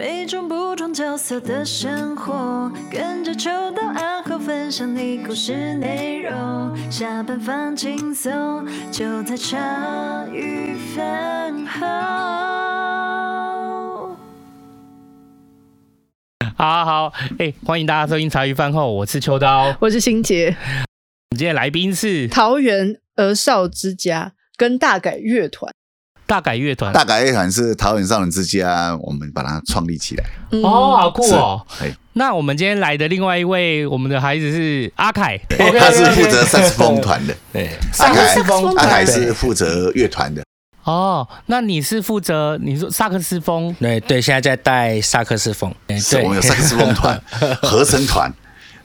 每种不同角色的生活，跟着秋到暗号分享你故事内容。下班放轻松，就在茶余饭后。好好好，哎、欸，欢迎大家收听茶余饭后，我是秋刀，我是欣杰。我们今天来宾是桃园儿少之家跟大改乐团。大改乐团，大改乐团是桃园少年之家，我们把它创立起来。嗯、哦，好酷哦！那我们今天来的另外一位，我们的孩子是阿凯，他是负责萨克斯风团的。对，阿凯，阿凯是负责乐团的。哦，那你是负责你说萨克斯风？对对，现在在带萨克斯风。对，我们有萨克斯风团、合成团，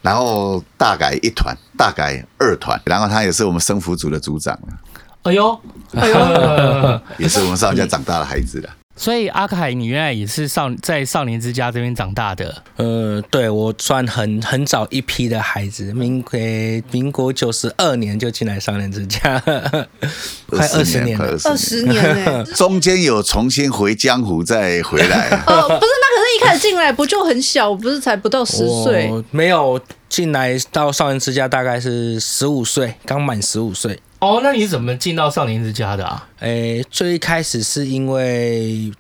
然后大改一团、大改二团，然后他也是我们生服组的组长。哎呦，哎呦，也是我们少年家长大的孩子了。所以阿凯，你原来也是少在少年之家这边长大的？呃，对，我算很很早一批的孩子，民国民国九十二年就进来少年之家，快二十年了，二十年哎，中间有重新回江湖再回来。哦，不是，那可是一开始进来不就很小，不是才不到十岁？没有进来到少年之家大概是十五岁，刚满十五岁。哦，那你怎么进到少年之家的啊？诶、欸，最一开始是因为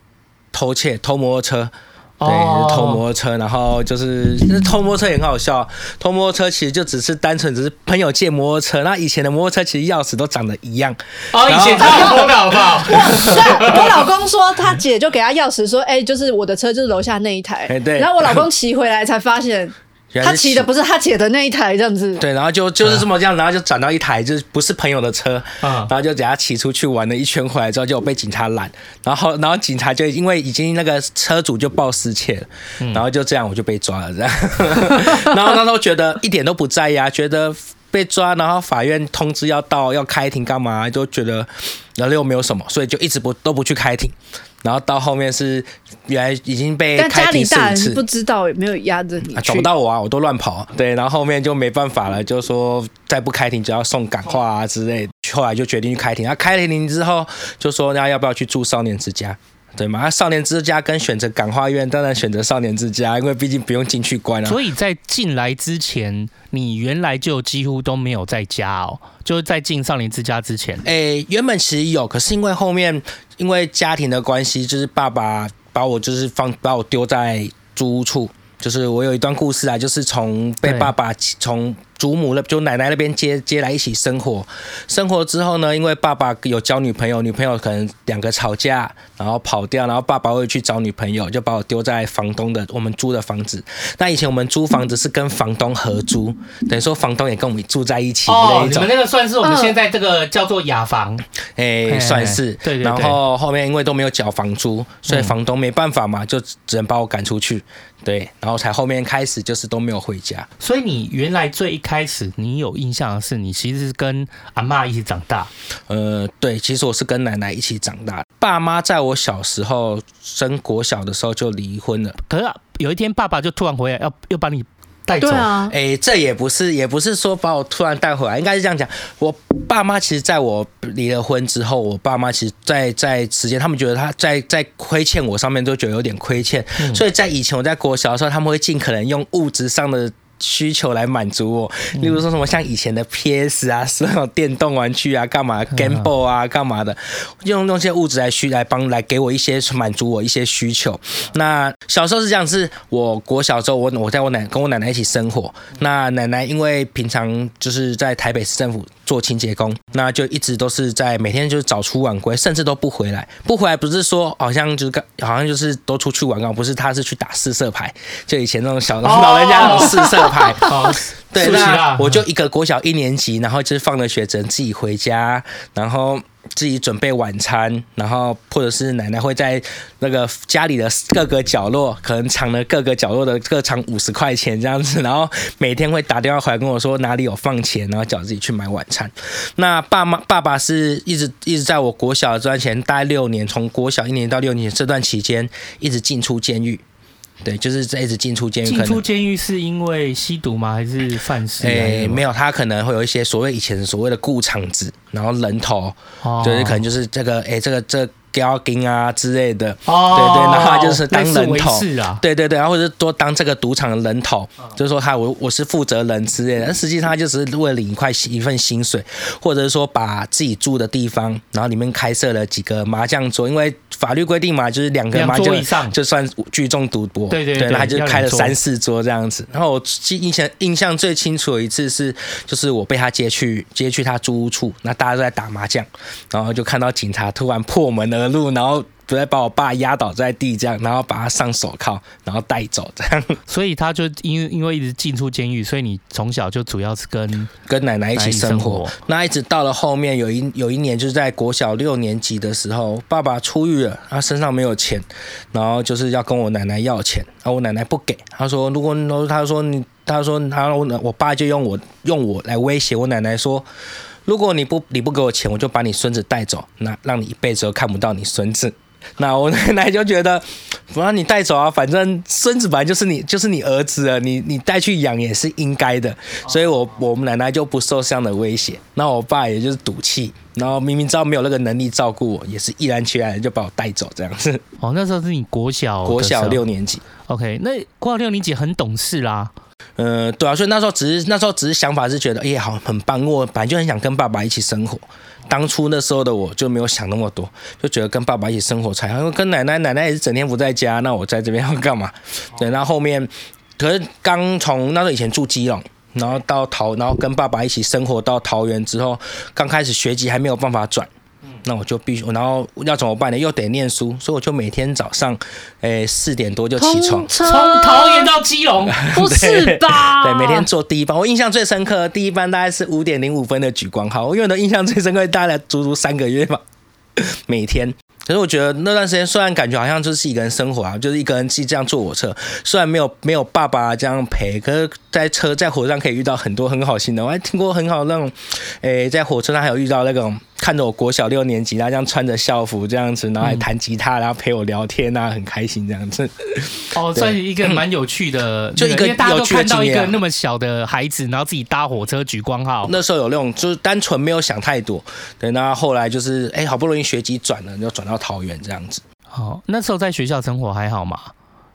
偷窃偷摩托车，对，哦、偷摩托车，然后就是偷摩托车也很好笑。偷摩托车其实就只是单纯只是朋友借摩托车，那以前的摩托车其实钥匙都长得一样。哦，以前差不多好不好？我老公说他姐就给他钥匙，说，哎、欸，就是我的车就是楼下那一台。欸、对，然后我老公骑回来才发现。他骑的不是他姐的那一台，这样子。对，然后就就是这么这样，然后就转到一台就是不是朋友的车，然后就等他骑出去玩了一圈回来之后，就被警察拦，然后然后警察就因为已经那个车主就报失窃了，然后就这样我就被抓了，这样。然后那时候觉得一点都不在意啊，觉得被抓，然后法院通知要到要开庭干嘛，都觉得然后又没有什么，所以就一直不都不去开庭。然后到后面是原来已经被开庭四次，但家里大人不知道，也没有压着你，找不到我啊，我都乱跑。对，然后后面就没办法了，就说再不开庭就要送感化啊之类的。后来就决定去开庭。他开了庭之后，就说那要不要去住少年之家？对嘛？那少年之家跟选择感化院，当然选择少年之家，因为毕竟不用进去关了。所以在进来之前，你原来就几乎都没有在家哦，就是在进少年之家之前。诶，原本其实有，可是因为后面因为家庭的关系，就是爸爸把我就是放把我丢在租屋处，就是我有一段故事啊，就是从被爸爸从。祖母那就奶奶那边接接来一起生活，生活之后呢，因为爸爸有交女朋友，女朋友可能两个吵架，然后跑掉，然后爸爸会去找女朋友，就把我丢在房东的我们租的房子。那以前我们租房子是跟房东合租，等于说房东也跟我们住在一起。哦，你们那个算是我们现在这个叫做雅房，哎、嗯，算是。对对对。然后后面因为都没有缴房租，所以房东没办法嘛，就只能把我赶出去。对，然后才后面开始就是都没有回家。所以你原来最一开始你有印象的是，你其实是跟阿妈一起长大。呃，对，其实我是跟奶奶一起长大。爸妈在我小时候升国小的时候就离婚了。可是有一天爸爸就突然回来，要又把你。带走啊！哎，这也不是，也不是说把我突然带回来，应该是这样讲。我爸妈其实在我离了婚之后，我爸妈其实在在时间，他们觉得他在在亏欠我上面都觉得有点亏欠，嗯、所以在以前我在国小的时候，他们会尽可能用物质上的。需求来满足我，例如说什么像以前的 PS 啊，是那种电动玩具啊，干嘛 Game Boy 啊，干嘛的，用用这些物质来需来帮来给我一些满足我一些需求。那小时候是这样，是我国小时候，我我在我奶跟我奶奶一起生活。那奶奶因为平常就是在台北市政府做清洁工，那就一直都是在每天就是早出晚归，甚至都不回来。不回来不是说好像就是好像就是都出去玩啊，不是，他是去打四色牌，就以前那种小老人家那种四色。牌 好，对，那我就一个国小一年级，然后就是放了学，只能自己回家，然后自己准备晚餐，然后或者是奶奶会在那个家里的各个角落，可能藏了各个角落的各藏五十块钱这样子，然后每天会打电话回来跟我说哪里有放钱，然后叫自己去买晚餐。那爸妈爸爸是一直一直在我国小赚钱，待六年，从国小一年到六年这段期间，一直进出监狱。对，就是在一直进出监狱。进出监狱是因为吸毒吗？还是犯事？哎，没有，他可能会有一些所谓以前所谓的雇场子，然后人头，哦、就是可能就是这个，哎，这个这个、雕金啊之类的，哦对对，然后他就是当人头是啊，对对对，然后或者多当这个赌场的人头，就是说他我我是负责人之类的，但实际上他就是为了领一块一份薪水，或者是说把自己住的地方，然后里面开设了几个麻将桌，因为法律规定嘛，就是两个麻将以上就算聚众赌博，对对对，然后他就开了三四桌这样子。然后我记印象印象最清楚的一次是，就是我被他接去接去他租屋处，那大家都在打麻将，然后就看到警察突然破门而入，然后。不再把我爸压倒在地这样，然后把他上手铐，然后带走这样。所以他就因为因为一直进出监狱，所以你从小就主要是跟跟奶奶一起生活。生活那一直到了后面有一有一年，就是在国小六年级的时候，爸爸出狱了，他身上没有钱，然后就是要跟我奶奶要钱，然后我奶奶不给，他说如果他说你他说他我我爸就用我用我来威胁我奶奶说，如果你不你不给我钱，我就把你孙子带走，那让你一辈子都看不到你孙子。那我奶奶就觉得，不让你带走啊，反正孙子本来就是你，就是你儿子啊，你你带去养也是应该的，所以我我们奶奶就不受这样的威胁。那我爸也就是赌气，然后明明知道没有那个能力照顾我，也是毅然决然的就把我带走这样子。哦，那时候是你国小国小六年级，OK，那国小六年级很懂事啦。嗯、对啊，所以那时候只是那时候只是想法是觉得，哎、欸，好很棒，我本来就很想跟爸爸一起生活。当初那时候的我就没有想那么多，就觉得跟爸爸一起生活才好。因为跟奶奶，奶奶也是整天不在家，那我在这边要干嘛？对，那后面，可是刚从那时候以前住基隆，然后到桃，然后跟爸爸一起生活到桃园之后，刚开始学籍还没有办法转。那我就必须，然后要怎么办呢？又得念书，所以我就每天早上，诶四点多就起床，从桃园到基隆，不是吧？对，每天坐第一班。我印象最深刻，第一班大概是五点零五分的莒光号，我因为我的印象最深刻，大概足足三个月吧，每天。可是我觉得那段时间虽然感觉好像就是一个人生活啊，就是一个人去这样坐火车，虽然没有没有爸爸这样陪，可是在车在火车上可以遇到很多很好心的。我还听过很好那种，诶，在火车上还有遇到那种看着我国小六年级，他这样穿着校服这样子，然后还弹吉他，然后陪我聊天啊，很开心这样子。哦，算是一个蛮有趣的，就一个大家都看到一个那么小的孩子，然后自己搭火车举光号。那时候有那种就是单纯没有想太多，对，那后来就是哎，好不容易学籍转了，就转到桃园这样子。哦，那时候在学校生活还好吗？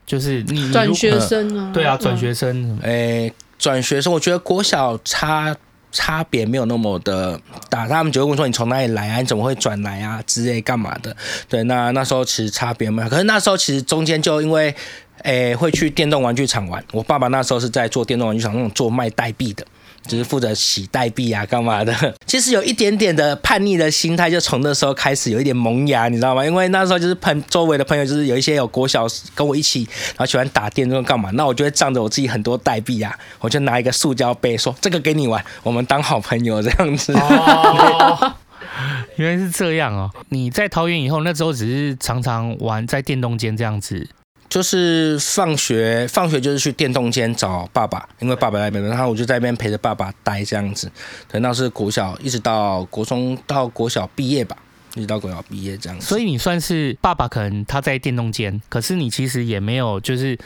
就是你转学生啊，对啊，转学生，哎，转学生，我觉得国小差差别没有那么的大，他们就会问说你从哪里来啊？你怎么会转来啊？之类干嘛的？对，那那时候其实差别没有，可是那时候其实中间就因为诶会去电动玩具厂玩，我爸爸那时候是在做电动玩具厂那种做卖代币的。只是负责洗代币啊，干嘛的？其实有一点点的叛逆的心态，就从那时候开始有一点萌芽，你知道吗？因为那时候就是朋周围的朋友，就是有一些有国小跟我一起，然后喜欢打电动干嘛？那我就会仗着我自己很多代币啊，我就拿一个塑胶杯说：“这个给你玩，我们当好朋友这样子。”，原来是这样哦！你在桃园以后，那时候只是常常玩在电动间这样子。就是放学，放学就是去电动间找爸爸，因为爸爸在那边，然后我就在那边陪着爸爸待这样子。等到是国小，一直到国中，到国小毕业吧，一直到国小毕业这样子。所以你算是爸爸，可能他在电动间，可是你其实也没有，就是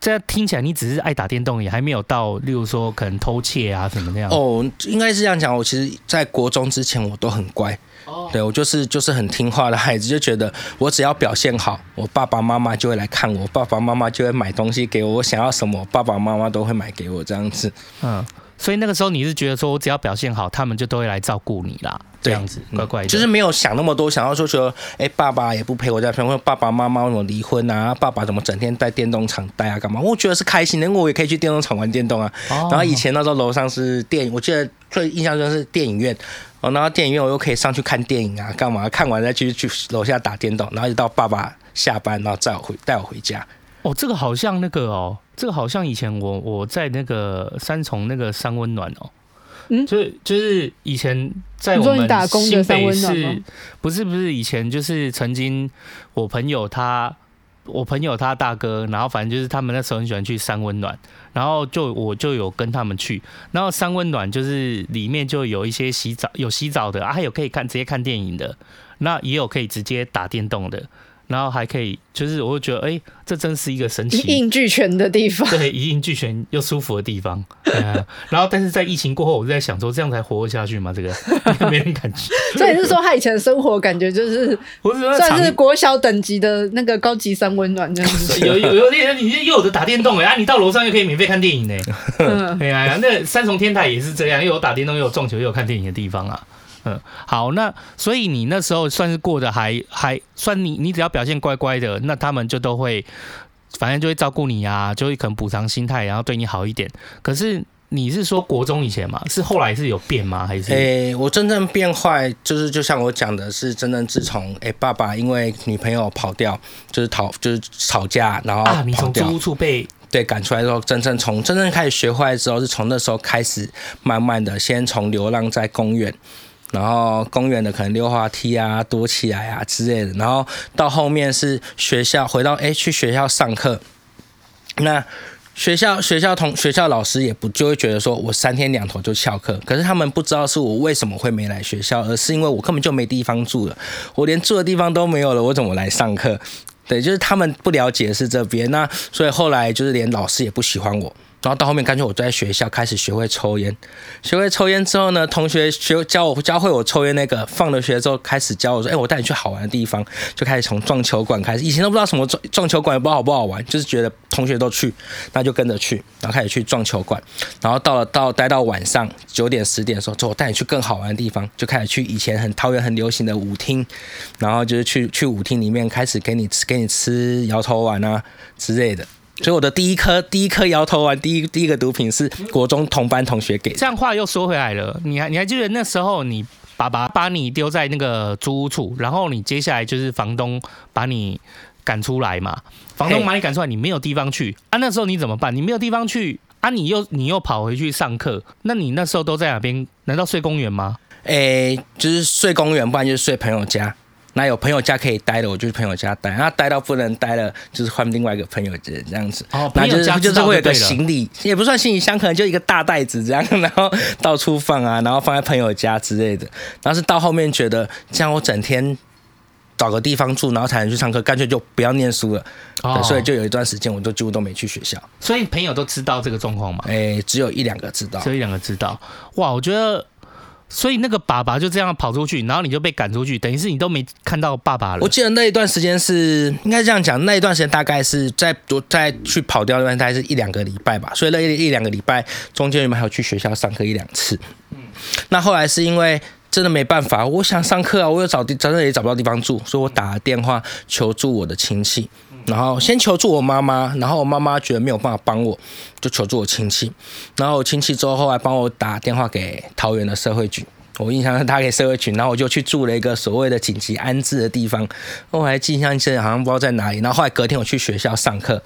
这样听起来你只是爱打电动，也还没有到，例如说可能偷窃啊什么那样。哦，应该是这样讲。我其实，在国中之前我都很乖。对，我就是就是很听话的孩子，就觉得我只要表现好，我爸爸妈妈就会来看我，爸爸妈妈就会买东西给我，我想要什么，爸爸妈妈都会买给我这样子。嗯，所以那个时候你是觉得说我只要表现好，他们就都会来照顾你啦，这样子乖乖的，就是没有想那么多，想要说说，哎，爸爸也不陪我在旁边，或爸爸妈妈怎么离婚啊？爸爸怎么整天在电动厂待啊？干嘛？我觉得是开心的，因为我也可以去电动厂玩电动啊。然后以前那时候楼上是电影，我记得最印象中是电影院。哦，然后电影院我又可以上去看电影啊，干嘛？看完再去去楼下打电动，然后一直到爸爸下班，然后载我回带我回家。哦，这个好像那个哦，这个好像以前我我在那个三重那个三温暖哦，嗯，就是就是以前在我们打工的三温暖，不是不是以前就是曾经我朋友他。我朋友他大哥，然后反正就是他们那时候很喜欢去三温暖，然后就我就有跟他们去，然后三温暖就是里面就有一些洗澡，有洗澡的啊，还有可以看直接看电影的，那也有可以直接打电动的，然后还可以，就是我会觉得，哎、欸，这真是一个神奇，一应俱全的地方，对，一应俱全又舒服的地方。啊、然后，但是在疫情过后，我就在想说，这样才活得下去吗？这个 没人感觉。所以是说，他以前的生活感觉就是，算是国小等级的那个高级三温暖这样子。有有有那人，你又有的打电动哎，啊，你到楼上又可以免费看电影呢。嗯，对啊，那三重天台也是这样，又有打电动，又有撞球，又有看电影的地方啊。嗯，好，那所以你那时候算是过得还还算你你只要表现乖乖的，那他们就都会，反正就会照顾你啊，就会可能补偿心态，然后对你好一点。可是你是说国中以前嘛，是后来是有变吗？还是？诶、欸，我真正变坏就是就像我讲的是，真正自从诶爸爸因为女朋友跑掉，就是逃就是吵架，然后啊，你从租屋处被对赶出来之后，真正从真正开始学坏之后，是从那时候开始，慢慢的先从流浪在公园。然后公园的可能溜滑梯啊，躲起来啊之类的。然后到后面是学校，回到哎去学校上课。那学校学校同学校老师也不就会觉得说我三天两头就翘课，可是他们不知道是我为什么会没来学校，而是因为我根本就没地方住了，我连住的地方都没有了，我怎么来上课？对，就是他们不了解是这边。那所以后来就是连老师也不喜欢我。然后到后面，干脆我在学校开始学会抽烟。学会抽烟之后呢，同学学教我教会我抽烟那个，放了学之后开始教我说：“哎，我带你去好玩的地方。”就开始从撞球馆开始。以前都不知道什么撞撞球馆，也不知道好不好玩，就是觉得同学都去，那就跟着去。然后开始去撞球馆。然后到了到待到晚上九点十点的时候，走，我带你去更好玩的地方，就开始去以前很桃园很流行的舞厅。然后就是去去舞厅里面开始给你吃给你吃摇头丸啊之类的。所以我的第一颗第一颗摇头丸，第一第一个毒品是国中同班同学给的。这样话又说回来了，你还你还记得那时候你爸爸把你丢在那个租屋处，然后你接下来就是房东把你赶出来嘛？房东把你赶出来，你没有地方去啊？那时候你怎么办？你没有地方去啊？你又你又跑回去上课，那你那时候都在哪边？难道睡公园吗？诶、欸，就是睡公园，不然就是睡朋友家。那有朋友家可以待的，我就去朋友家待。那待到不能待了，就是换另外一个朋友家这样子。哦，朋友家就就是会有个行李，也不算行李箱，可能就一个大袋子这样，然后到处放啊，然后放在朋友家之类的。然后是到后面觉得，这样我整天找个地方住，然后才能去上课，干脆就不要念书了。哦，所以就有一段时间，我都几乎都没去学校。所以朋友都知道这个状况吗？哎、欸，只有一两个知道，只有一两个知道。哇，我觉得。所以那个爸爸就这样跑出去，然后你就被赶出去，等于是你都没看到爸爸了。我记得那一段时间是应该这样讲，那一段时间大概是在在去跑掉那段，大概是一两个礼拜吧。所以那一一两个礼拜中间，你们还有去学校上课一两次。嗯，那后来是因为真的没办法，我想上课啊，我又找地，真的也找不到地方住，所以我打了电话求助我的亲戚。然后先求助我妈妈，然后我妈妈觉得没有办法帮我，就求助我亲戚。然后我亲戚之后后来帮我打电话给桃园的社会局，我印象是打给社会局，然后我就去住了一个所谓的紧急安置的地方。后来印象深，好像不知道在哪里。然后后来隔天我去学校上课，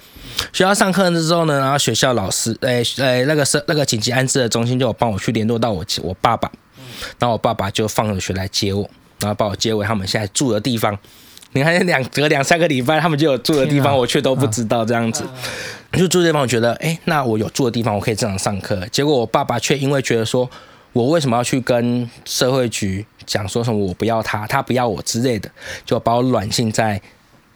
学校上课之后呢，然后学校老师，哎哎，那个社那个紧急安置的中心就有帮我去联络到我我爸爸，然后我爸爸就放了学来接我，然后把我接回他们现在住的地方。你看，两隔两三个礼拜，他们就有住的地方，我却都不知道这样子。就住的地方，我觉得，哎，那我有住的地方，我可以正常上课。结果我爸爸却因为觉得说，我为什么要去跟社会局讲说什么我不要他，他不要我之类的，就把我软禁在。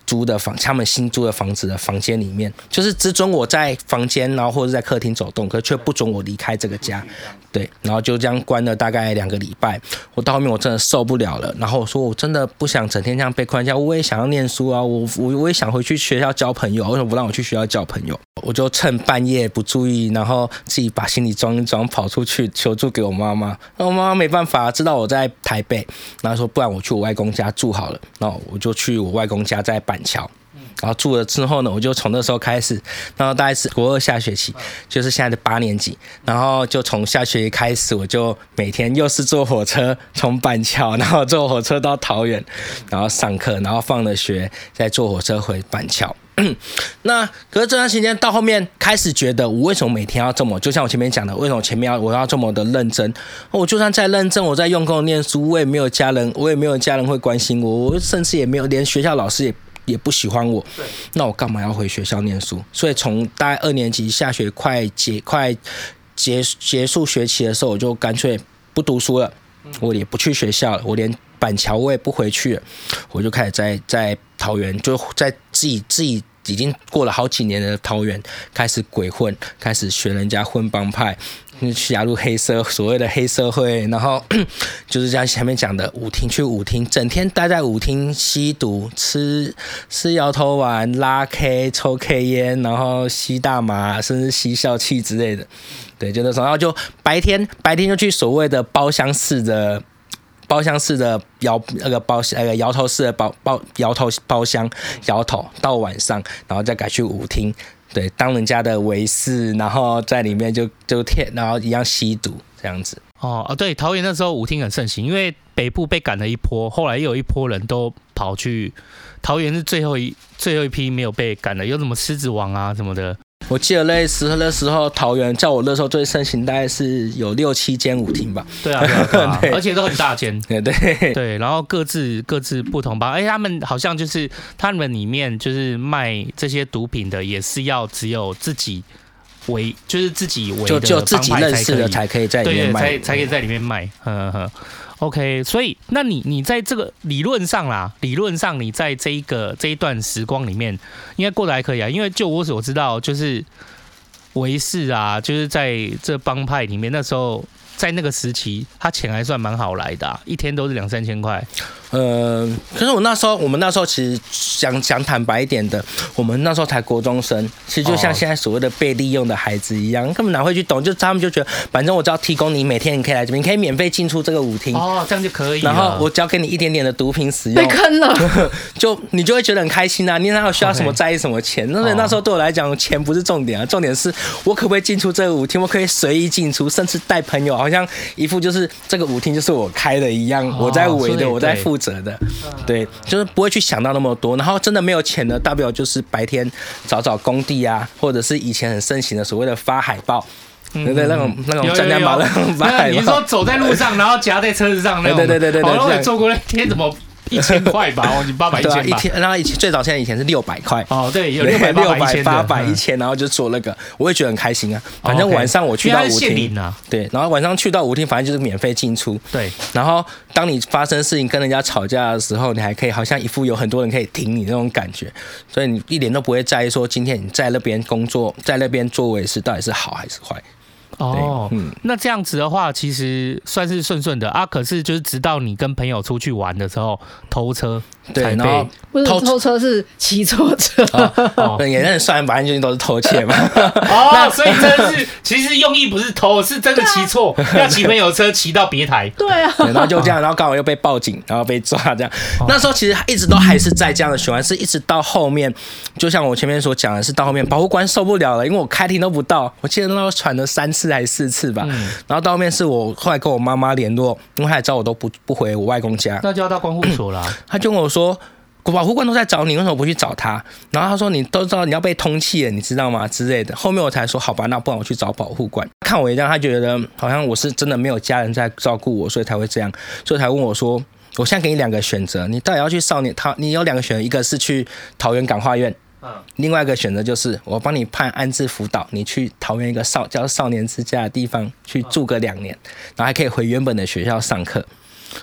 租的房，他们新租的房子的房间里面，就是只准我在房间，然后或者在客厅走动，可却不准我离开这个家。对，然后就这样关了大概两个礼拜。我到后面我真的受不了了，然后我说我真的不想整天这样被关在家，我也想要念书啊，我我我也想回去学校交朋友，为什么不让我去学校交朋友？我就趁半夜不注意，然后自己把行李装一装，跑出去求助给我妈妈。然后我妈妈没办法，知道我在台北，然后说不然我去我外公家住好了。然后我就去我外公家在板桥，然后住了之后呢，我就从那时候开始，然后大概是国二下学期，就是现在的八年级，然后就从下学期开始，我就每天又是坐火车从板桥，然后坐火车到桃园，然后上课，然后放了学再坐火车回板桥。那可是这段时间到后面开始觉得，我为什么每天要这么？就像我前面讲的，为什么前面要我要这么的认真？我就算再认真，我在用功念书，我也没有家人，我也没有家人会关心我，我甚至也没有连学校老师也也不喜欢我。那我干嘛要回学校念书？所以从大概二年级下学快结快结结束学期的时候，我就干脆不读书了，我也不去学校了，我连板桥我也不回去了，我就开始在在。桃园，就在自己自己已经过了好几年的桃园开始鬼混，开始学人家混帮派。去加入黑社所谓的黑社会，然后 就是像前面讲的舞厅，去舞厅，整天待在舞厅吸毒、吃吃摇头丸、拉 K、抽 K 烟，然后吸大麻，甚至吸笑气之类的。对，就那时候，然后就白天白天就去所谓的包厢式的包厢式的摇那个包那个摇头式的包包摇头包厢摇头，到晚上，然后再改去舞厅。对，当人家的维士，然后在里面就就贴，然后一样吸毒这样子。哦哦，对，桃园那时候舞厅很盛行，因为北部被赶了一波，后来又有一波人都跑去桃园，是最后一最后一批没有被赶的，有什么狮子王啊什么的。我记得那时候那时候桃园在我那时候最盛行，大概是有六七间舞厅吧。对啊，对啊，对啊 对，而且都很大间。对对对，然后各自各自不同吧。哎，他们好像就是他们里面就是卖这些毒品的，也是要只有自己为，就是自己为就就自己认识的才可以在里面卖，才才可以在里面卖。呵呵。OK，所以那你你在这个理论上啦，理论上你在这一个这一段时光里面，应该过得还可以啊。因为就我所知道，就是维氏啊，就是在这帮派里面，那时候在那个时期，他钱还算蛮好来的，一天都是两三千块。呃，可是我那时候，我们那时候其实讲讲坦白一点的，我们那时候才国中生，其实就像现在所谓的被利用的孩子一样，根本哪会去懂？就他们就觉得，反正我只要提供你每天你可以来这边，你可以免费进出这个舞厅，哦，这样就可以。然后我只要给你一点点的毒品使用，被坑了，就你就会觉得很开心啊！你哪有需要什么在意什么钱？那、okay. 那时候对我来讲，钱不是重点啊，重点是我可不可以进出这个舞厅，我可以随意进出，甚至带朋友，好像一副就是这个舞厅就是我开的一样，哦、我在围的，我在负。责的，对，就是不会去想到那么多，然后真的没有钱的，大不了就是白天找找工地啊，或者是以前很盛行的所谓的发海报，对不对？那种那种站在马路上发海报，你说走在路上，然后夹在车子上那种，对对对对对，我做过那天怎么？一千块吧，我 你八百一千一天，然后以前最早现在以前是六百块。哦，对，有六百六百八百一千，然后就做那个，我也觉得很开心啊。反正晚上我去到舞厅，啊，对，然后晚上去到舞厅，反正就是免费进出，对。然后当你发生事情跟人家吵架的时候，你还可以好像一副有很多人可以挺你那种感觉，所以你一点都不会在意说今天你在那边工作，在那边作为是到底是好还是坏。哦，嗯，那这样子的话，其实算是顺顺的啊。可是就是直到你跟朋友出去玩的时候偷车，对，然后不是偷车是骑错车，哦，也认算，反正就是都是偷窃嘛。哦，所以真是其实用意不是偷，是真的骑错，啊，要骑朋友车骑到别台。对啊，对，然后就这样，然后刚好又被报警，然后被抓这样。那时候其实一直都还是在这样的循环，是一直到后面，就像我前面所讲的，是到后面保护官受不了了，因为我开庭都不到，我记得那时候喘了三次。来四次吧，嗯，然后到后面是我后来跟我妈妈联络，因为她也知道我都不不回我外公家，那就要到关护所了。他就跟我说，保护官都在找你，为什么不去找他？然后他说你都知道你要被通气了，你知道吗？之类的。后面我才说好吧，那不然我去找保护官。看我一样，他觉得好像我是真的没有家人在照顾我，所以才会这样，所以才问我说，我现在给你两个选择，你到底要去少年他？你有两个选择，一个是去桃园感化院。另外一个选择就是我帮你判安置辅导，你去桃园一个少叫少年之家的地方去住个两年，然后还可以回原本的学校上课。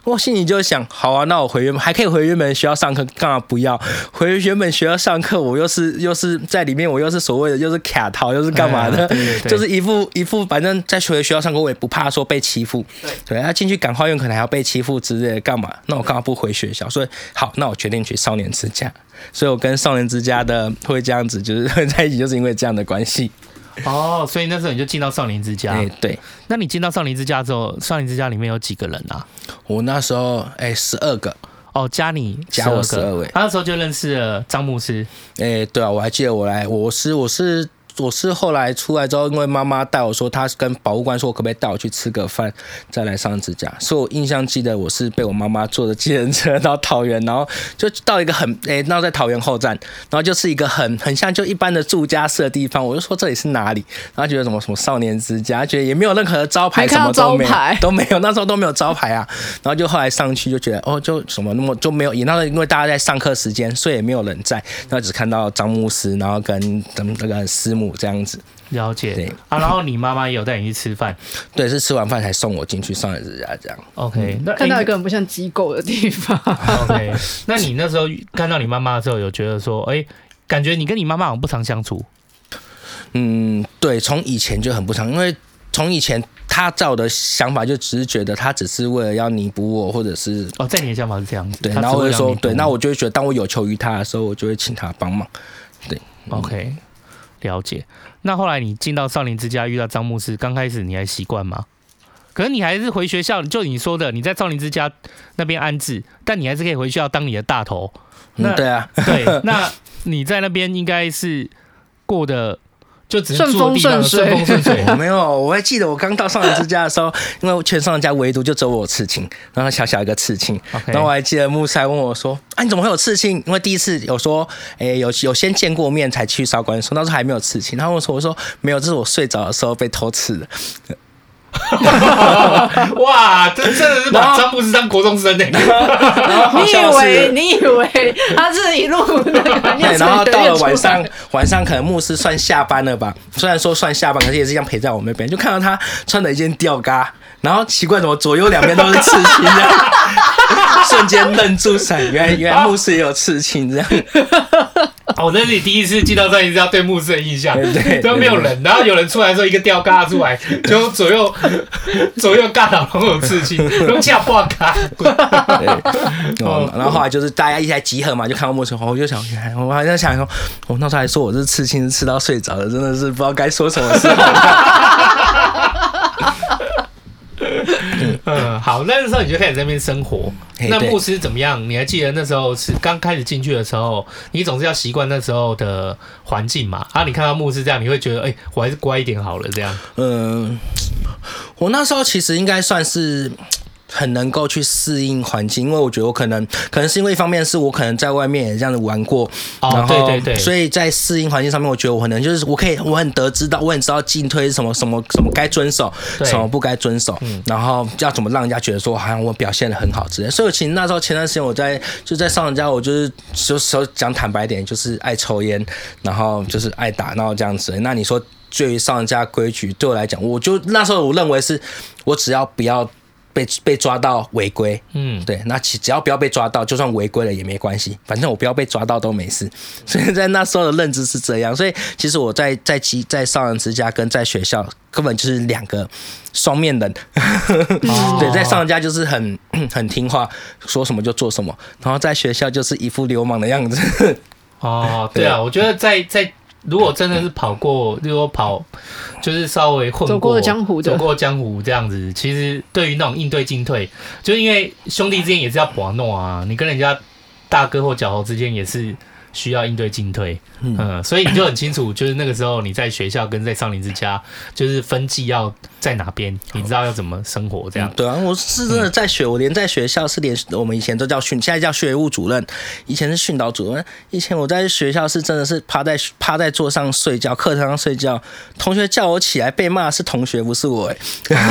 我心里就想，好啊，那我回原本还可以回原本学校上课，干嘛不要回原本学校上课？我又是又是在里面，我又是所谓的又是卡套，又是干嘛的？对对对，就是一副一副，反正在学学校上课，我也不怕说被欺负。对，他进去感化院可能还要被欺负之类的，干嘛？那我干嘛不回学校？所以好，那我决定去少年之家。所以我跟少年之家的会这样子，就是 在一起，就是因为这样的关系。哦，所以那时候你就进到少年之家。哎，对。那你进到少年之家之后，少年之家里面有几个人啊？我那时候哎，十二个。哦，加你加我十二位。他那时候就认识了张牧师。哎，对啊，我还记得我来，我是我是。我是后来出来之后，因为妈妈带我说，她跟保护官说，可不可以带我去吃个饭，再来上指甲。所以我印象记得，我是被我妈妈坐着计程车 到桃园，然后就到一个很诶，然后在桃园后站，然后就是一个很很像就一般的住家式的地方。我就说这里是哪里？然后觉得什么什么少年之家，觉得也没有任何的招牌，什么都没有，都没有，那时候都没有招牌啊。然后就后来上去就觉得哦，就什么那么就没有，也那时因为大家在上课时间，所以也没有人在，然后只看到张牧师，然后跟咱们那个师母。目这样子。了解。对啊，然后你妈妈也有带你去吃饭，对，是吃完饭才送我进去少年之家这样。OK，那看到一个很不像机构的地方。OK，那你那时候看到你妈妈的时候，有觉得说，哎、欸，感觉你跟你妈妈好像不常相处？嗯，对，从以前就很不常，因为从以前她在我的想法就只是觉得她只是为了要弥补我，或者是哦，在你的想法是这样子，对，然后我就说，对，那我就会觉得，当我有求于她的时候，我就会请她帮忙。对，OK，了解。那后来你进到少林之家遇到张牧师，刚开始你还习惯吗？可是你还是回学校，就你说的，你在少林之家那边安置，但你还是可以回学校当你的大头。那、嗯、对啊，对，那你在那边应该是过得。就只是顺风顺水，顺风顺水。我没有，我还记得我刚到上人之家的时候，因为全上人家唯独就只有我有刺青，然后小小一个刺青。然后我还记得木塞问我说：“啊，你怎么会有刺青？”因为第一次有说，哎、欸，有有先见过面才去烧关说，那时候还没有刺青。他问我说：“我说没有，这是我睡着的时候被偷刺的。” 哇，这真的是把张牧师当国中生呢、欸！你以为你以为他是一路那个？对，然后 到了晚上，晚上可能牧师算下班了吧？虽然说算下班，可是也是一样陪在我们那边。就看到他穿了一件吊嘎，然后奇怪怎么左右两边都是刺青，这样瞬间愣住闪。原来原来牧师也有刺青，这样。哦，那是你第一次进到这里，是要对牧师的印象，都没有人，然后有人出来的时候，一个吊嘎出来，就左右左右嘎倒都有刺青，龙架挂嘎。哦，然后后来就是大家一起来集合嘛，就看到牧师，我就想，我还在想说，我那时候还说我是刺青，是刺到睡着了，真的是不知道该说什么 嗯，好，那时候你就开始在那边生活。那牧师怎么样？你还记得那时候是刚开始进去的时候，你总是要习惯那时候的环境嘛？啊，你看到牧师这样，你会觉得，哎、欸，我还是乖一点好了，这样。嗯，我那时候其实应该算是。很能够去适应环境，因为我觉得我可能可能是因为一方面是我可能在外面也这样子玩过，哦、然后对对对，所以在适应环境上面，我觉得我可能就是我可以我很得知到，我很知道进退是什么什么什么该遵守，什么不该遵守，嗯、然后要怎么让人家觉得说好像我表现的很好之类。所以其实那时候前段时间我在就在上人家，我就是就说讲坦白点，就是爱抽烟，然后就是爱打闹这样子。那你说对于上人家规矩对我来讲，我就那时候我认为是我只要不要。被被抓到违规，嗯，对，那其只要不要被抓到，就算违规了也没关系，反正我不要被抓到都没事。所以在那时候的认知是这样，所以其实我在在其在少人之家跟在学校根本就是两个双面人。哦、对，在少人家就是很 很听话，说什么就做什么，然后在学校就是一副流氓的样子。哦，对啊，我觉得在在。如果真的是跑过，如果跑就是稍微混过，走过江湖，走过江湖这样子，其实对于那种应对进退，就是因为兄弟之间也是要玩弄啊，你跟人家大哥或脚头之间也是。需要应对进退，嗯，所以你就很清楚，就是那个时候你在学校跟在少林之家，就是分际要在哪边，你知道要怎么生活这样。对啊，我是真的在学，我连在学校是连我们以前都叫训，现在叫学务主任，以前是训导主任。以前我在学校是真的是趴在趴在桌上睡觉，课堂上睡觉，同学叫我起来被骂是同学不是我哎。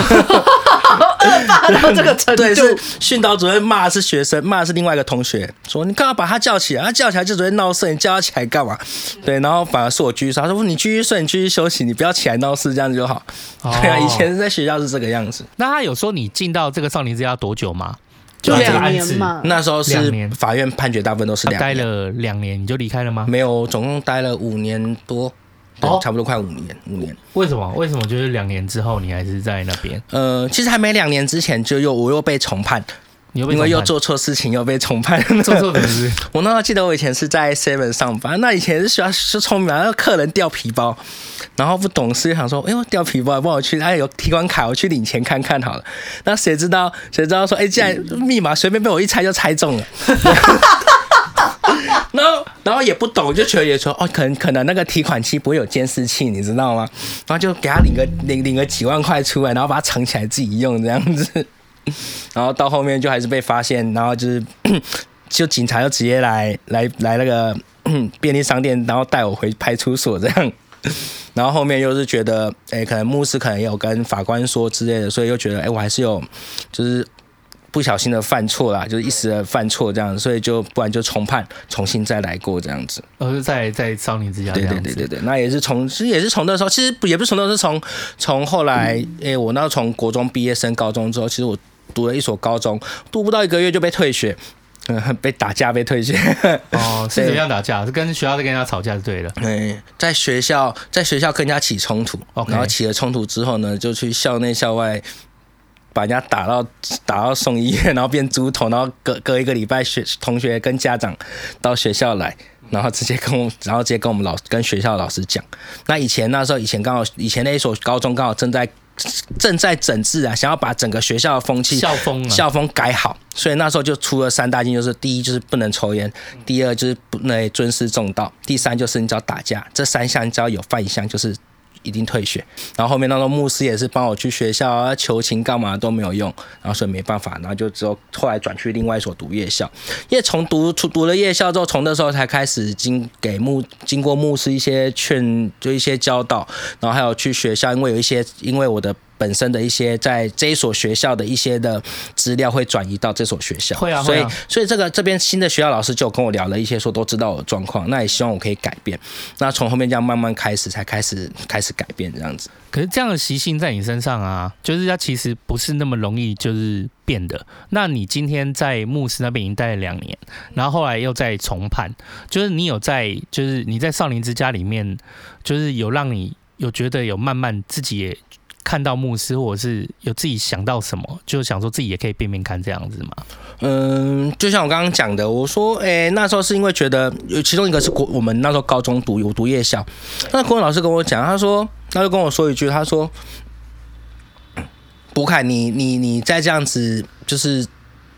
恶霸到这个程度，对，是训导主任骂的是学生，骂的是另外一个同学，说你干嘛把他叫起来？他叫起来就只会闹事，你叫他起来干嘛？对，然后反而是我继续说，他说你继续睡，你继续休息，你不要起来闹事，这样子就好。对啊，以前在学校是这个样子。那他有说你进到这个少林之家多久吗？就两年嘛。那时候是法院判决大部分都是两年，待了两年你就离开了吗？没有，总共待了五年多。哦，差不多快五年，五年。为什么？为什么就是两年之后你还是在那边？呃，其实还没两年之前就又我又被重判，因为又做错事情又被重判。做错事？我那时候记得我以前是在 Seven 上班，那以前是需要是聪明，然后客人掉皮包，然后不懂事，想说，哎呦掉皮包，帮我去，哎有提款卡，我去领钱看看好了。那谁知道谁知道说，哎，既然密码随便被我一猜就猜中了。然后，然后也不懂，就觉得也说哦，可能可能那个提款机不会有监视器，你知道吗？然后就给他领个领领个几万块出来，然后把它藏起来自己用这样子。然后到后面就还是被发现，然后就是 就警察就直接来来来那个 便利商店，然后带我回派出所这样。然后后面又是觉得，哎，可能牧师可能也有跟法官说之类的，所以又觉得，哎，我还是有就是。不小心的犯错啦，就是一时的犯错这样，所以就不然就重判，重新再来过这样子。而是在在少年之家。对对对对对，那也是从其实也是从那时候，其实也不是从那时候，是从从后来，哎、欸，我那时候从国中毕业升高中之后，其实我读了一所高中，读不到一个月就被退学。嗯，被打架被退学哦，是怎样打架？是跟学校在跟人家吵架就对了。对，在学校在学校跟人家起冲突，Okay. 然后起了冲突之后呢，就去校内校外把人家打到打到送医院，然后变猪头，然后隔隔一个礼拜学同学跟家长到学校来，然后直接跟我，然后直接跟我们老跟学校老师讲。那以前那时候以前刚好以前那一所高中刚好正在。正在整治啊，想要把整个学校的风气、校风、校风改好，所以那时候就出了三大禁，就是第一就是不能抽烟，第二就是不能尊师重道，第三就是你只要打架，这三项只要有犯一项就是。一定退学，然后后面那个牧师也是帮我去学校啊求情干嘛都没有用，然后所以没办法，然后就只有后来转去另外一所读夜校，因为从读出读了夜校之后，从那时候才开始经给牧经过牧师一些劝，就一些教导，然后还有去学校，因为有一些因为我的。本身的一些在这一所学校的一些的资料会转移到这所学校，会啊，所以所以这个这边新的学校老师就跟我聊了一些，说都知道我的状况，那也希望我可以改变。那从后面这样慢慢开始，才开始开始改变这样子。可是这样的习性在你身上啊，就是它其实不是那么容易就是变的。那你今天在牧师那边已经待了两年，然后后来又在重判，就是你有在就是你在少林之家里面，就是有让你有觉得有慢慢自己也。看到牧师，或者是有自己想到什么，就想说自己也可以变变看这样子嘛。嗯，就像我刚刚讲的，我说，哎、那时候是因为觉得，有其中一个是国，我们那时候高中读有读夜校，那国文老师跟我讲，他说，他就跟我说一句，他说，博凯，你你你再这样子，就是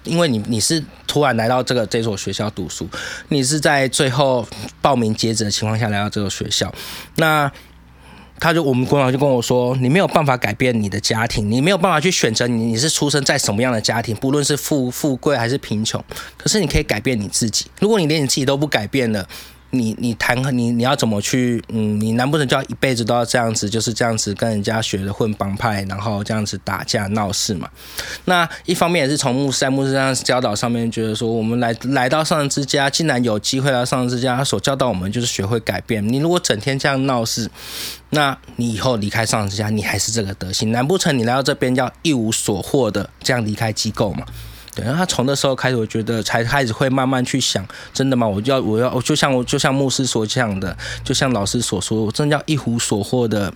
因为你你是突然来到这个这所学校读书，你是在最后报名截止的情况下来到这个学校，那。他就我们国长就跟我说，你没有办法改变你的家庭，你没有办法去选择你你是出生在什么样的家庭，不论是富富贵还是贫穷，可是你可以改变你自己。如果你连你自己都不改变了。你你谈你你要怎么去嗯？你难不成就要一辈子都要这样子，就是这样子跟人家学的混帮派，然后这样子打架闹事嘛？那一方面也是从牧师在牧师这样教导上面，觉得说我们来来到上人之家，既然有机会来到上人之家，他所教导我们就是学会改变。你如果整天这样闹事，那你以后离开上人之家，你还是这个德行，难不成你来到这边要一无所获的这样离开机构嘛？对，然后他从那时候开始，我觉得才开始会慢慢去想，真的吗？我就要，我要，就像我就像牧师所讲的，就像老师所说，我真的要一无所获的，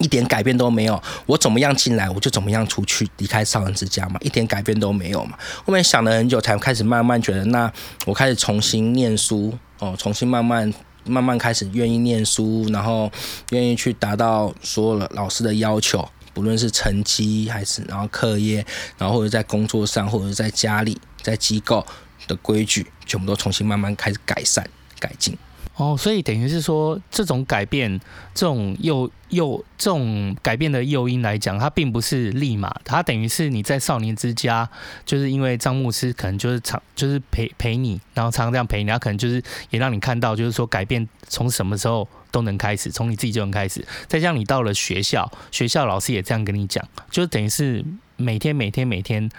一点改变都没有。我怎么样进来，我就怎么样出去，离开少人之家嘛，一点改变都没有嘛。后面想了很久，才开始慢慢觉得，那我开始重新念书哦，重新慢慢慢慢开始愿意念书，然后愿意去达到所有的老师的要求。不论是成绩还是然后课业，然后或者在工作上，或者在家里，在机构的规矩，全部都重新慢慢开始改善改进。哦，所以等于是说，这种改变，这种诱诱这种改变的诱因来讲，它并不是立马，它等于是你在少年之家，就是因为张牧师可能就是常就是陪陪你，然后常常这样陪你，他可能就是也让你看到，就是说改变从什么时候。都能开始，从你自己就能开始。再加上你到了学校，学校老师也这样跟你讲，就等于是每天每天每天，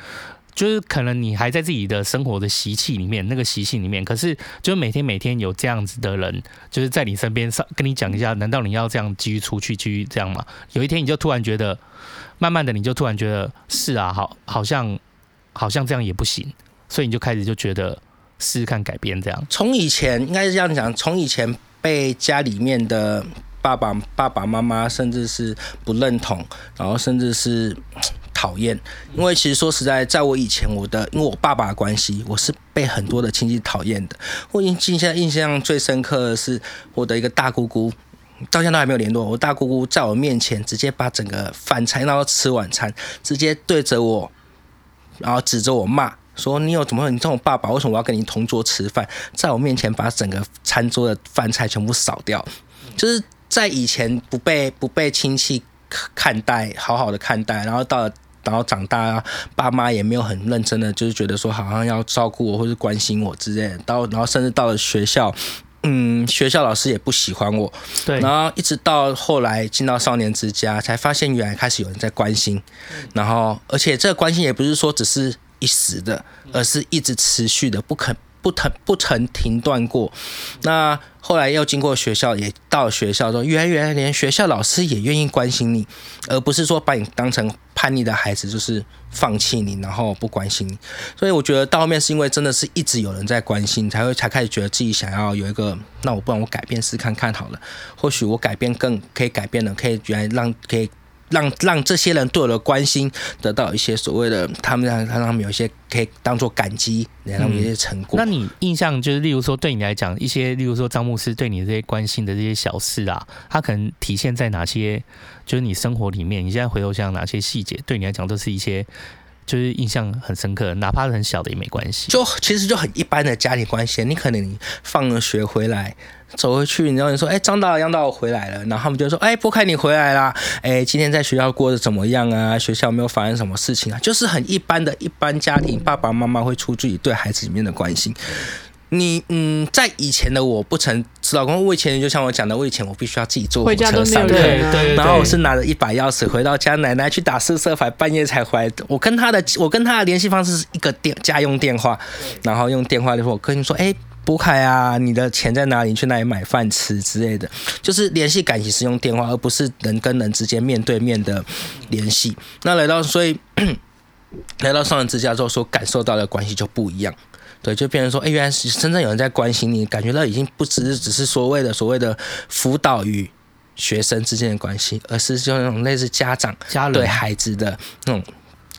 就是可能你还在自己的生活的习气里面，那个习性里面，可是就每天每天有这样子的人，就是在你身边上跟你讲一下，难道你要这样继续出去继续这样吗？有一天你就突然觉得，慢慢的你就突然觉得是啊，好，好像好像这样也不行，所以你就开始就觉得试试看改变这样。从以前应该是这样讲，从以前。被家里面的爸爸、爸爸妈妈，甚至是不认同，然后甚至是讨厌。因为其实说实在，在我以前，我的因为我爸爸的关系，我是被很多的亲戚讨厌的。我印象印象最深刻的是，我的一个大姑姑，到现在都还没有联络。我大姑姑在我面前直接把整个饭菜，然后吃晚餐，直接对着我，然后指着我骂。说你有怎么？你这种爸爸为什么我要跟你同桌吃饭？在我面前把整个餐桌的饭菜全部扫掉，就是在以前不被不被亲戚看待，好好的看待，然后到了然后长大，爸妈也没有很认真的，就是觉得说好像要照顾我或是关心我之类的。到然后甚至到了学校，嗯，学校老师也不喜欢我，对，然后一直到后来进到少年之家，才发现原来开始有人在关心，然后而且这个关心也不是说只是一时的，而是一直持续的，不肯不曾不曾停断过。那后来又经过学校，也到学校说，原来原来连学校老师也愿意关心你，而不是说把你当成叛逆的孩子，就是放弃你，然后不关心你。所以我觉得到后面是因为真的是一直有人在关心，才会才开始觉得自己想要有一个，那我不然我改变试看看好了，或许我改变更可以改变的，可以原来让可以。让让这些人对我的关心得到一些所谓的，他们让让他们有一些可以当做感激，让他们有一些成果。那你印象就是，例如说对你来讲，一些例如说张牧师对你这些关心的这些小事啊，他可能体现在哪些？就是你生活里面，你现在回头想哪些细节，对你来讲都是一些就是印象很深刻，哪怕是很小的也没关系。就其实就很一般的家庭关系，你可能你放了学回来。走回去，然后你说：“哎，张导、杨导，我回来了。”然后他们就说：“哎，波凯，你回来啦！哎，今天在学校过得怎么样啊？学校有没有发生什么事情啊？就是很一般的一般家庭，爸爸妈妈会出自己对孩子里面的关心。你嗯，在以前的我不曾知道，我以前就像我讲的，我以前我必须要自己坐火车上，课对对，然后我是拿着一把钥匙回到家，奶奶去打四色牌，半夜才回来。我跟他的我跟他的联系方式是一个电家用电话，然后用电话就说：“我跟你说，哎。”波凯啊，你的钱在哪里？你去哪里买饭吃之类的，就是联系感情是用电话，而不是人跟人之间面对面的联系。那来到所以 来到少人之家之后，所感受到的关系就不一样。对，就变成说，哎，原来是真正有人在关心你，感觉到已经不只是只是所谓的所谓的辅导与学生之间的关系，而是就那种类似家长家人对孩子的那种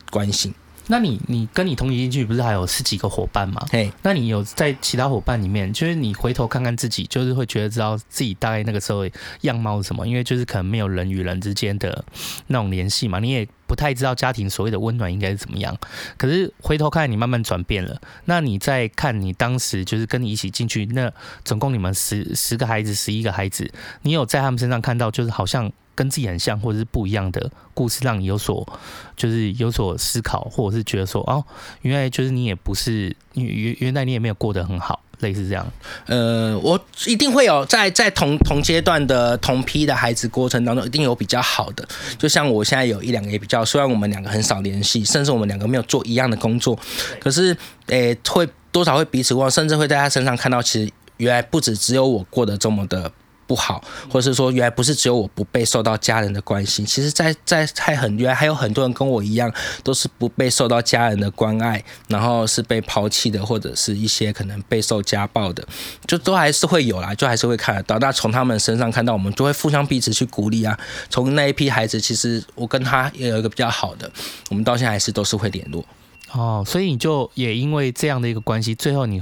关心。那你你跟你同期进去不是还有十几个伙伴吗？嘿，那你有在其他伙伴里面，就是你回头看看自己，就是会觉得知道自己大概那个时候样貌是什么？因为就是可能没有人与人之间的那种联系嘛，你也不太知道家庭所谓的温暖应该是怎么样。可是回头看你慢慢转变了，那你再看你当时就是跟你一起进去，那总共你们十十个孩子，十一个孩子，你有在他们身上看到就是好像。跟自己很像，或者是不一样的故事，让你有所就是有所思考，或者是觉得说哦，原来就是你也不是，原原原来你也没有过得很好，类似这样。呃，我一定会有在在同同阶段的同批的孩子过程当中，一定有比较好的。就像我现在有一两个也比较，虽然我们两个很少联系，甚至我们两个没有做一样的工作，可是诶、会多少会彼此忘，甚至会在他身上看到，其实原来不止只有我过得这么的。不好，或者是说，原来不是只有我不被受到家人的关心，其实在，在还很原来还有很多人跟我一样，都是不被受到家人的关爱，然后是被抛弃的，或者是一些可能备受家暴的，就都还是会有啦，就还是会看得到。那从他们身上看到，我们就会互相彼此去鼓励啊。从那一批孩子，其实我跟他也有一个比较好的，我们到现在还是都是会联络。哦，所以你就也因为这样的一个关系，最后你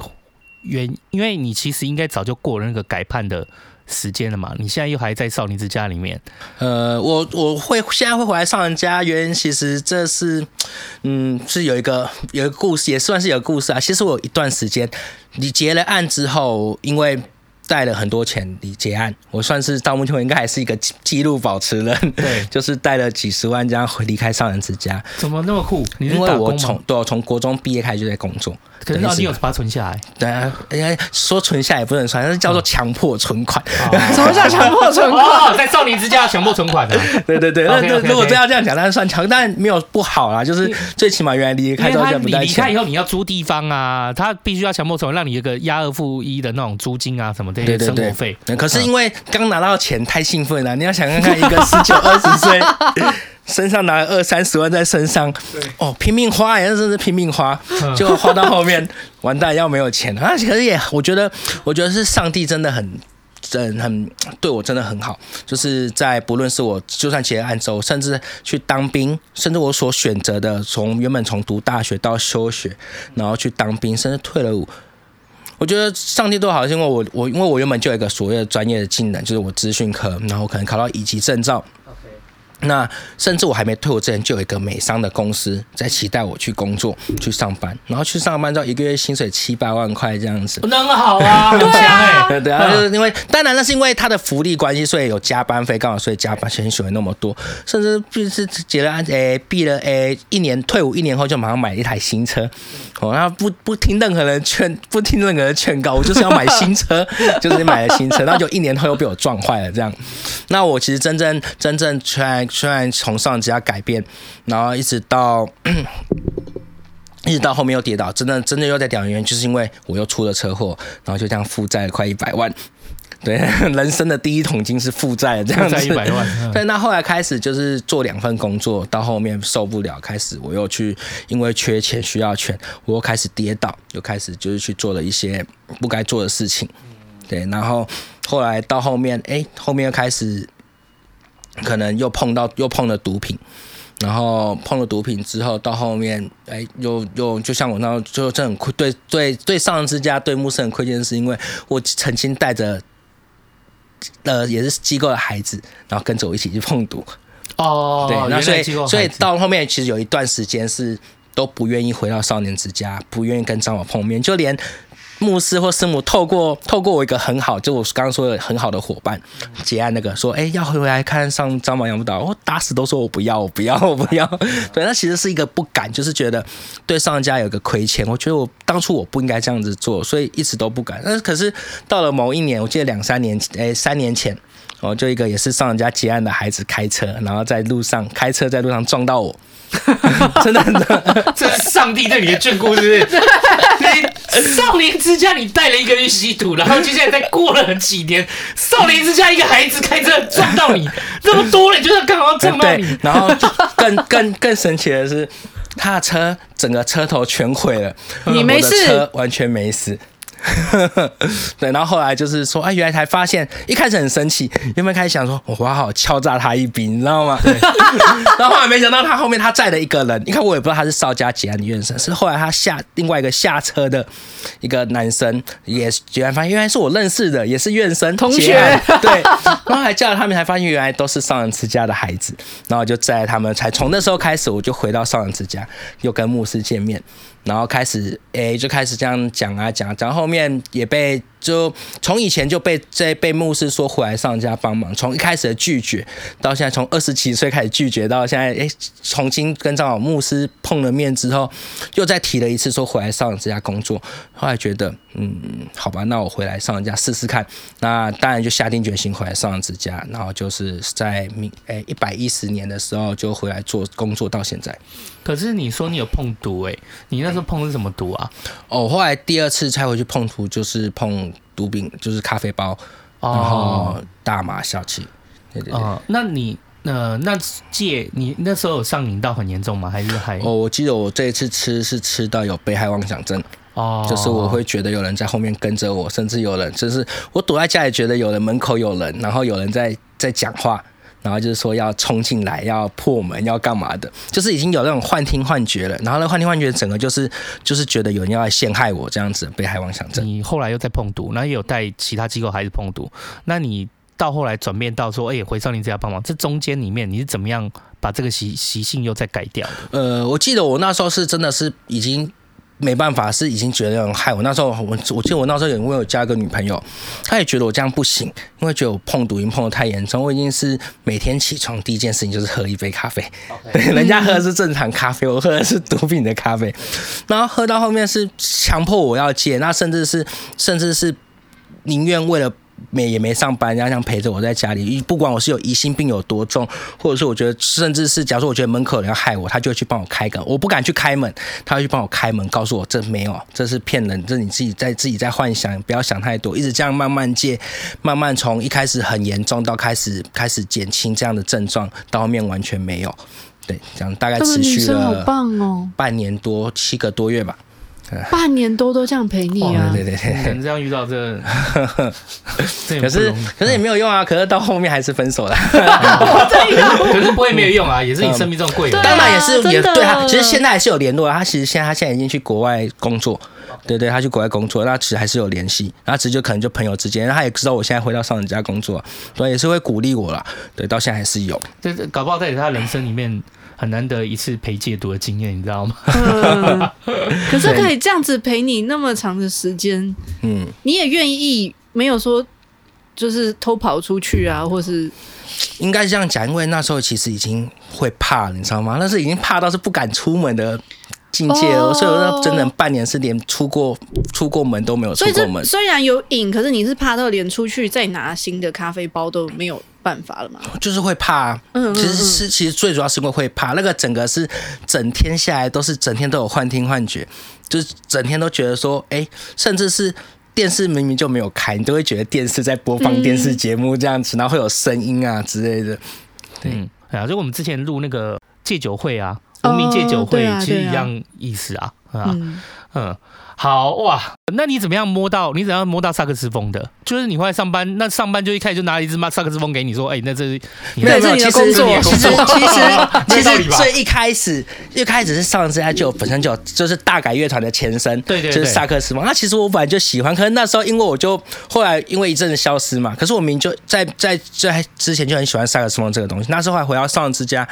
原因为你其实应该早就过了那个改判的。时间了嘛？你现在又还在少林之家里面？呃，我我会现在会回来少林家，原因其实这是，嗯，是有一个有一个故事，也算是有个故事啊。其实我有一段时间，你结了案之后，因为。带了很多钱你结案，我算是到目前应该还是一个记录保持人，对，就是带了几十万这样离开少林之家。怎么那么酷？你因为我从对，我从国中毕业开始就在工作。可是那你有把它存下来？对啊，哎呀，说存下来也不能算，那是叫做强迫存款。什么叫强迫存款？哦，在少年之家强迫存款的。对对对，那如果真要这样讲，那算强，但没有不好啦，就是最起码原来离开之后就不带钱。离开以后你要租地方啊，他必须要强迫存款，让你一个押二付一的那种租金啊什么的。对对对，生活费。可是因为刚拿到钱太兴奋了，你要想看看一个十九二十岁，身上拿了二三十万在身上，哦，拼命花，也真是拼命花，就花到后面 完蛋要没有钱啊！可是也我觉得，我觉得是上帝真的很真很对我真的很好，就是在不论是我就算结案之后，甚至去当兵，甚至我所选择的从原本从读大学到休学，然后去当兵，甚至退了伍。我觉得上帝都好，是因为我我因为我原本就有一个所谓的专业的技能，就是我资讯科，然后可能考到乙级证照。那甚至我还没退伍之前，就有一个美商的公司在期待我去工作、去上班，然后去上班之后，一个月薪水七八万块这样子，那很好啊，很强哎，对啊，就是因为当然那是因为他的福利关系，所以有加班费，刚好所以加班薪水那么多，甚至就是结了案，诶，毕了，诶，一年退伍一年后就马上买一台新车，哦，然后不不听任何人劝，不听任何人劝告，我就是要买新车，就是买了新车，然后就一年后又被我撞坏了这样，那我其实真正真正全。虽然从上职家改变，然后一直到 一直到后面又跌倒，真的真的又在掉原因，就是因为我又出了车祸，然后就这样负债了快一百万。对，人生的第一桶金是负债，这样子。一百万。嗯、对，那后来开始就是做两份工作，到后面受不了，开始我又去，因为缺钱需要钱，我又开始跌倒，又开始就是去做了一些不该做的事情。对，然后后来到后面，哎，后面又开始。可能又碰到又碰了毒品，然后碰了毒品之后，到后面哎，又又就像我那，就这很亏，对对对，上人之家对牧师很亏欠，是因为我曾经带着呃也是机构的孩子，然后跟着我一起去碰毒哦，对，那所以所以到后面其实有一段时间是都不愿意回到少年之家，不愿意跟张老碰面，就连。牧师或师母透过透过我一个很好，就我刚刚说的很好的伙伴结案那个说，哎、欸，要回来看上张榜养不到，我打死都说我不要，我不要，我不要。对，那其实是一个不敢，就是觉得对上人家有个亏欠，我觉得我当初我不应该这样子做，所以一直都不敢。但是可是到了某一年，我记得两三年，哎、欸，三年前。哦，就一个也是上人家结案的孩子开车，然后在路上开车在路上撞到我，真的，真的，这是上帝对你的眷顾，是不是？你 少年之家你带了一个人吸毒，然后接下来再过了几年，少年之家一个孩子开车撞到你，这么多人就是刚好撞到你，然后更 更更神奇的是，他的车整个车头全毁了，你没事，车完全没事。对，然后后来就是说，哎，原来才发现，一开始很生气，原本开始想说，我要好好敲诈他一笔，你知道吗？对 然后后来没想到，他后面他载了一个人，你看我也不知道他是邵家结案的院生，是后来他下另外一个下车的一个男生，也居然发现原来是我认识的，也是院生同学，对，然后还叫了他们，才发现原来都是上人之家的孩子，然后就载他们，才从那时候开始，我就回到上人之家，又跟牧师见面。然后开始，诶，就开始这样讲啊讲，讲后面也被。就从以前就被在被牧师说回来上家帮忙，从一开始的拒绝到现在，从二十几岁开始拒绝到现在，哎，重新跟张老牧师碰了面之后，又再提了一次说回来上人家工作。后来觉得，嗯，好吧，那我回来上人家试试看。那当然就下定决心回来上人之家，然后就是在明哎一百一十年的时候就回来做工作到现在。可是你说你有碰毒哎，你那时候碰的是什么毒啊？哦，后来第二次才回去碰毒，就是碰。毒品就是咖啡包，然后大麻、小气。对对对。哦，那你呃，那戒你那时候有上瘾到很严重吗？还是还？哦，我记得我这一次吃是吃到有被害妄想症。哦。就是我会觉得有人在后面跟着我，甚至有人就是我躲在家里，觉得有人门口有人，然后有人在在讲话。然后就是说要冲进来，要破门，要干嘛的，就是已经有那种幻听幻觉了。然后那幻听幻觉整个就是就是觉得有人要来陷害我这样子，被害妄想症。你后来又在碰毒，那也有带其他机构孩子碰毒。那你到后来转变到说，哎，回少林寺要帮忙，这中间里面你是怎么样把这个习习性又再改掉的？呃，我记得我那时候是真的是已经。没办法，是已经觉得有人害我。那时候我我记得我那时候有因为有交一个女朋友，她也觉得我这样不行，因为觉得我碰毒瘾碰得太严重。我已经是每天起床第一件事情就是喝一杯咖啡. 人家喝的是正常咖啡，我喝的是毒品的咖啡。然后喝到后面是强迫我要戒，那甚至是甚至是宁愿为了。没也没上班，然后这样陪着我在家里，不管我是有疑心病有多重，或者是我觉得，甚至是假如说我觉得门口人要害我，他就会去帮我开个，我不敢去开门，他会去帮我开门，告诉我这没有，这是骗人，这你自己在自己在幻想，不要想太多，一直这样慢慢戒，慢慢从一开始很严重到开始开始减轻这样的症状，到后面完全没有，对，这样大概持续了半年多七个多月吧。半年多都这样陪你啊！对对对，能这样遇到 这，可是可是也没有用啊！可是到后面还是分手了。可是不会没有用啊，也是你生命中贵人。当然也是也对他，其实现在还是有联络啊。他其实现在他现在已经去国外工作，对对，他去国外工作，那其实还是有联系，那其实就可能就朋友之间，他也知道我现在回到上人家工作，对也是会鼓励我了。对，到现在还是有。这这搞不好在他人生里面很难得一次陪戒毒的经验，你知道吗？嗯、可是可以这样子陪你那么长的时间，嗯，你也愿意，没有说就是偷跑出去啊，或是。应该是这样讲，因为那时候其实已经会怕，你知道吗？那是已经怕到是不敢出门的境界了。Oh. 所以我说，整整半年是连出过出过门都没有出过门。虽然有瘾，可是你是怕到连出去再拿新的咖啡包都没有办法了吗？就是会怕。嗯，其实是其实最主要是因为会怕。那个整个是整天下来都是整天都有幻听幻觉，就是整天都觉得说，哎，甚至是。电视明明就没有开，你都会觉得电视在播放电视节目这样子，嗯、然后会有声音啊之类的。对，嗯，啊，就我们之前录那个戒酒会啊，无名戒酒会，其实一样意思啊，啊，嗯。嗯好哇，那你怎么样摸到？你怎样摸到萨克斯风的？就是你会来上班，那上班就一开始就拿了一支萨克斯风给你说，哎、欸，那这是你的工作。其实其实 其实 最一开始一开始是上次他就本身就就是大改乐团的前身，对对，就是萨克斯风。那其实我本来就喜欢，可是那时候因为我就后来因为一阵子消失嘛，可是我明明就在在在之前就很喜欢萨克斯风这个东西。那时候还回到上之家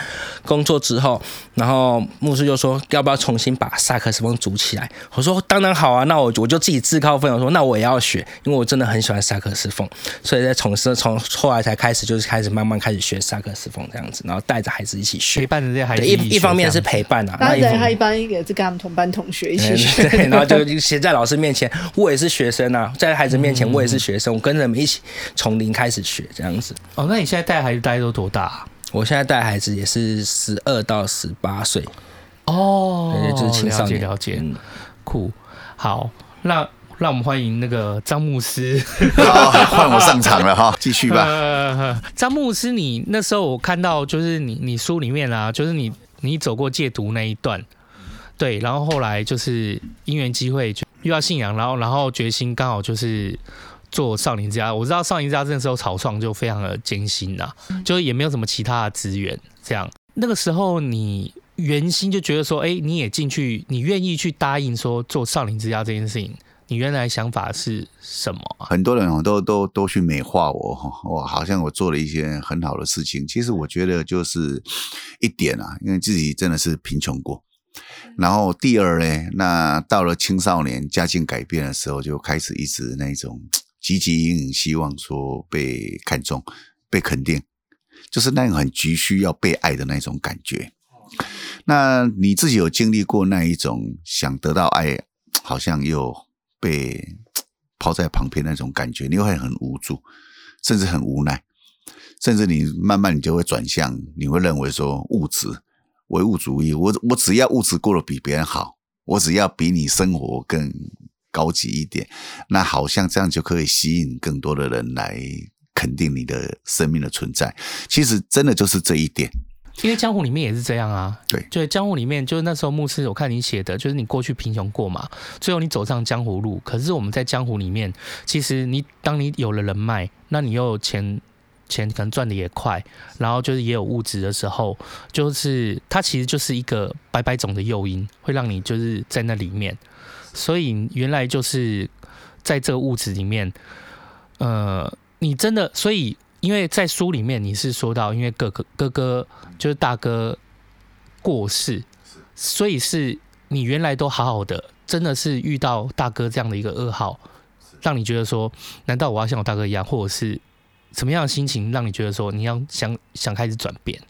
工作之后，然后牧师就说要不要重新把萨克斯风组起来？我说当然好。啊，那我我就自己自告奋勇说，那我也要学，因为我真的很喜欢萨克斯风，所以在从事从后来才开始，就是开始慢慢开始学萨克斯风这样子，然后带着孩子一起学，陪伴着这些孩子一一方面是陪伴啊，那他一般也是跟他们同班同学一起学，对，然后就 写在老师面前，我也是学生啊，在孩子面前我也是学生，我跟着他们一起从零开始学这样子。哦，那你现在带孩子大概都多大啊？我现在带孩子也是十二到十八岁，哦，就是青少年，了解，了解，酷，好。那让我们欢迎那个张牧师，换我上场了哈，继续吧。张牧师，你那时候我看到就是你你书里面啊，就是你你走过戒毒那一段，对，然后后来就是因缘机会就遇到信仰，然后然后决心刚好就是做少林之家。我知道少林之家那时候草创就非常的艰辛呐，就是也没有什么其他的资源，这样那个时候你。原心就觉得说，哎、欸，你也进去，你愿意去答应说做少林之家这件事情，你原来想法是什么？很多人都都都去美化我，我好像我做了一些很好的事情。其实我觉得就是一点啊，因为自己真的是贫穷过。然后第二呢，那到了青少年家境改变的时候，就开始一直那种汲汲营营，希望说被看重、被肯定，就是那种很急需要被爱的那种感觉。那你自己有经历过那一种想得到爱，好像又被抛在旁边那种感觉，你会很无助，甚至很无奈，甚至你慢慢你就会转向，你会认为说物质、唯物主义，我我只要物质过得比别人好，我只要比你生活更高级一点，那好像这样就可以吸引更多的人来肯定你的生命的存在。其实真的就是这一点。因为江湖里面也是这样啊，对，就江湖里面，就是那时候牧师，我看你写的，就是你过去贫穷过嘛，最后你走上江湖路。可是我们在江湖里面，其实你当你有了人脉，那你又有钱，钱可能赚的也快，然后就是也有物质的时候，就是它其实就是一个白白种的诱因，会让你就是在那里面。所以原来就是在这个物质里面，呃，你真的所以。因为在书里面你是说到，因为哥哥哥哥就是大哥过世，所以是你原来都好好的，真的是遇到大哥这样的一个噩耗，让你觉得说，难道我要像我大哥一样，或者是什么样的心情，让你觉得说你要想想开始转变？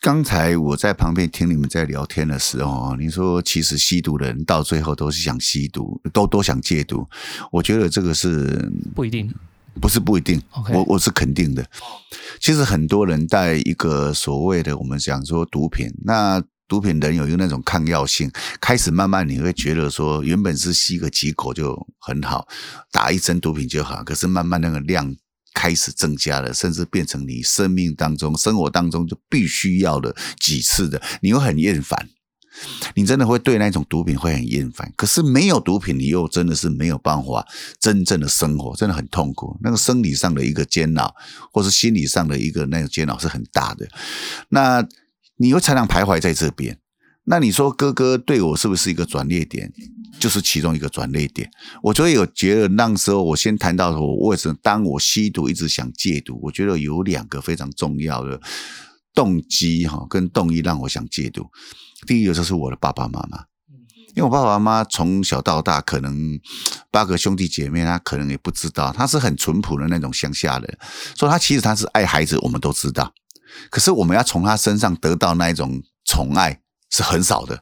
刚才我在旁边听你们在聊天的时候，你说其实吸毒的人到最后都是想吸毒，都都想戒毒，我觉得这个是不一定。不是不一定，Okay. 我我是肯定的。其实很多人带一个所谓的我们讲说毒品，那毒品人有一个那种抗药性，开始慢慢你会觉得说，原本是吸个几口就很好，打一针毒品就好，可是慢慢那个量开始增加了，甚至变成你生命当中、生活当中就必须要的几次的，你会很厌烦。你真的会对那种毒品会很厌烦，可是没有毒品，你又真的是没有办法真正的生活，真的很痛苦。那个生理上的一个煎熬，或是心理上的一个那个煎熬是很大的。那你又常常徘徊在这边，那你说哥哥对我是不是一个转捩点？就是其中一个转捩点。我所以有觉得那时候，我先谈到说，我为什么当我吸毒一直想戒毒，我觉得有两个非常重要的动机哈，跟动机让我想戒毒。第一个就是我的爸爸妈妈，因为我爸爸妈妈从小到大，可能八个兄弟姐妹，他可能也不知道，他是很淳朴的那种乡下人，所以他其实他是爱孩子，我们都知道。可是我们要从他身上得到那一种宠爱是很少的，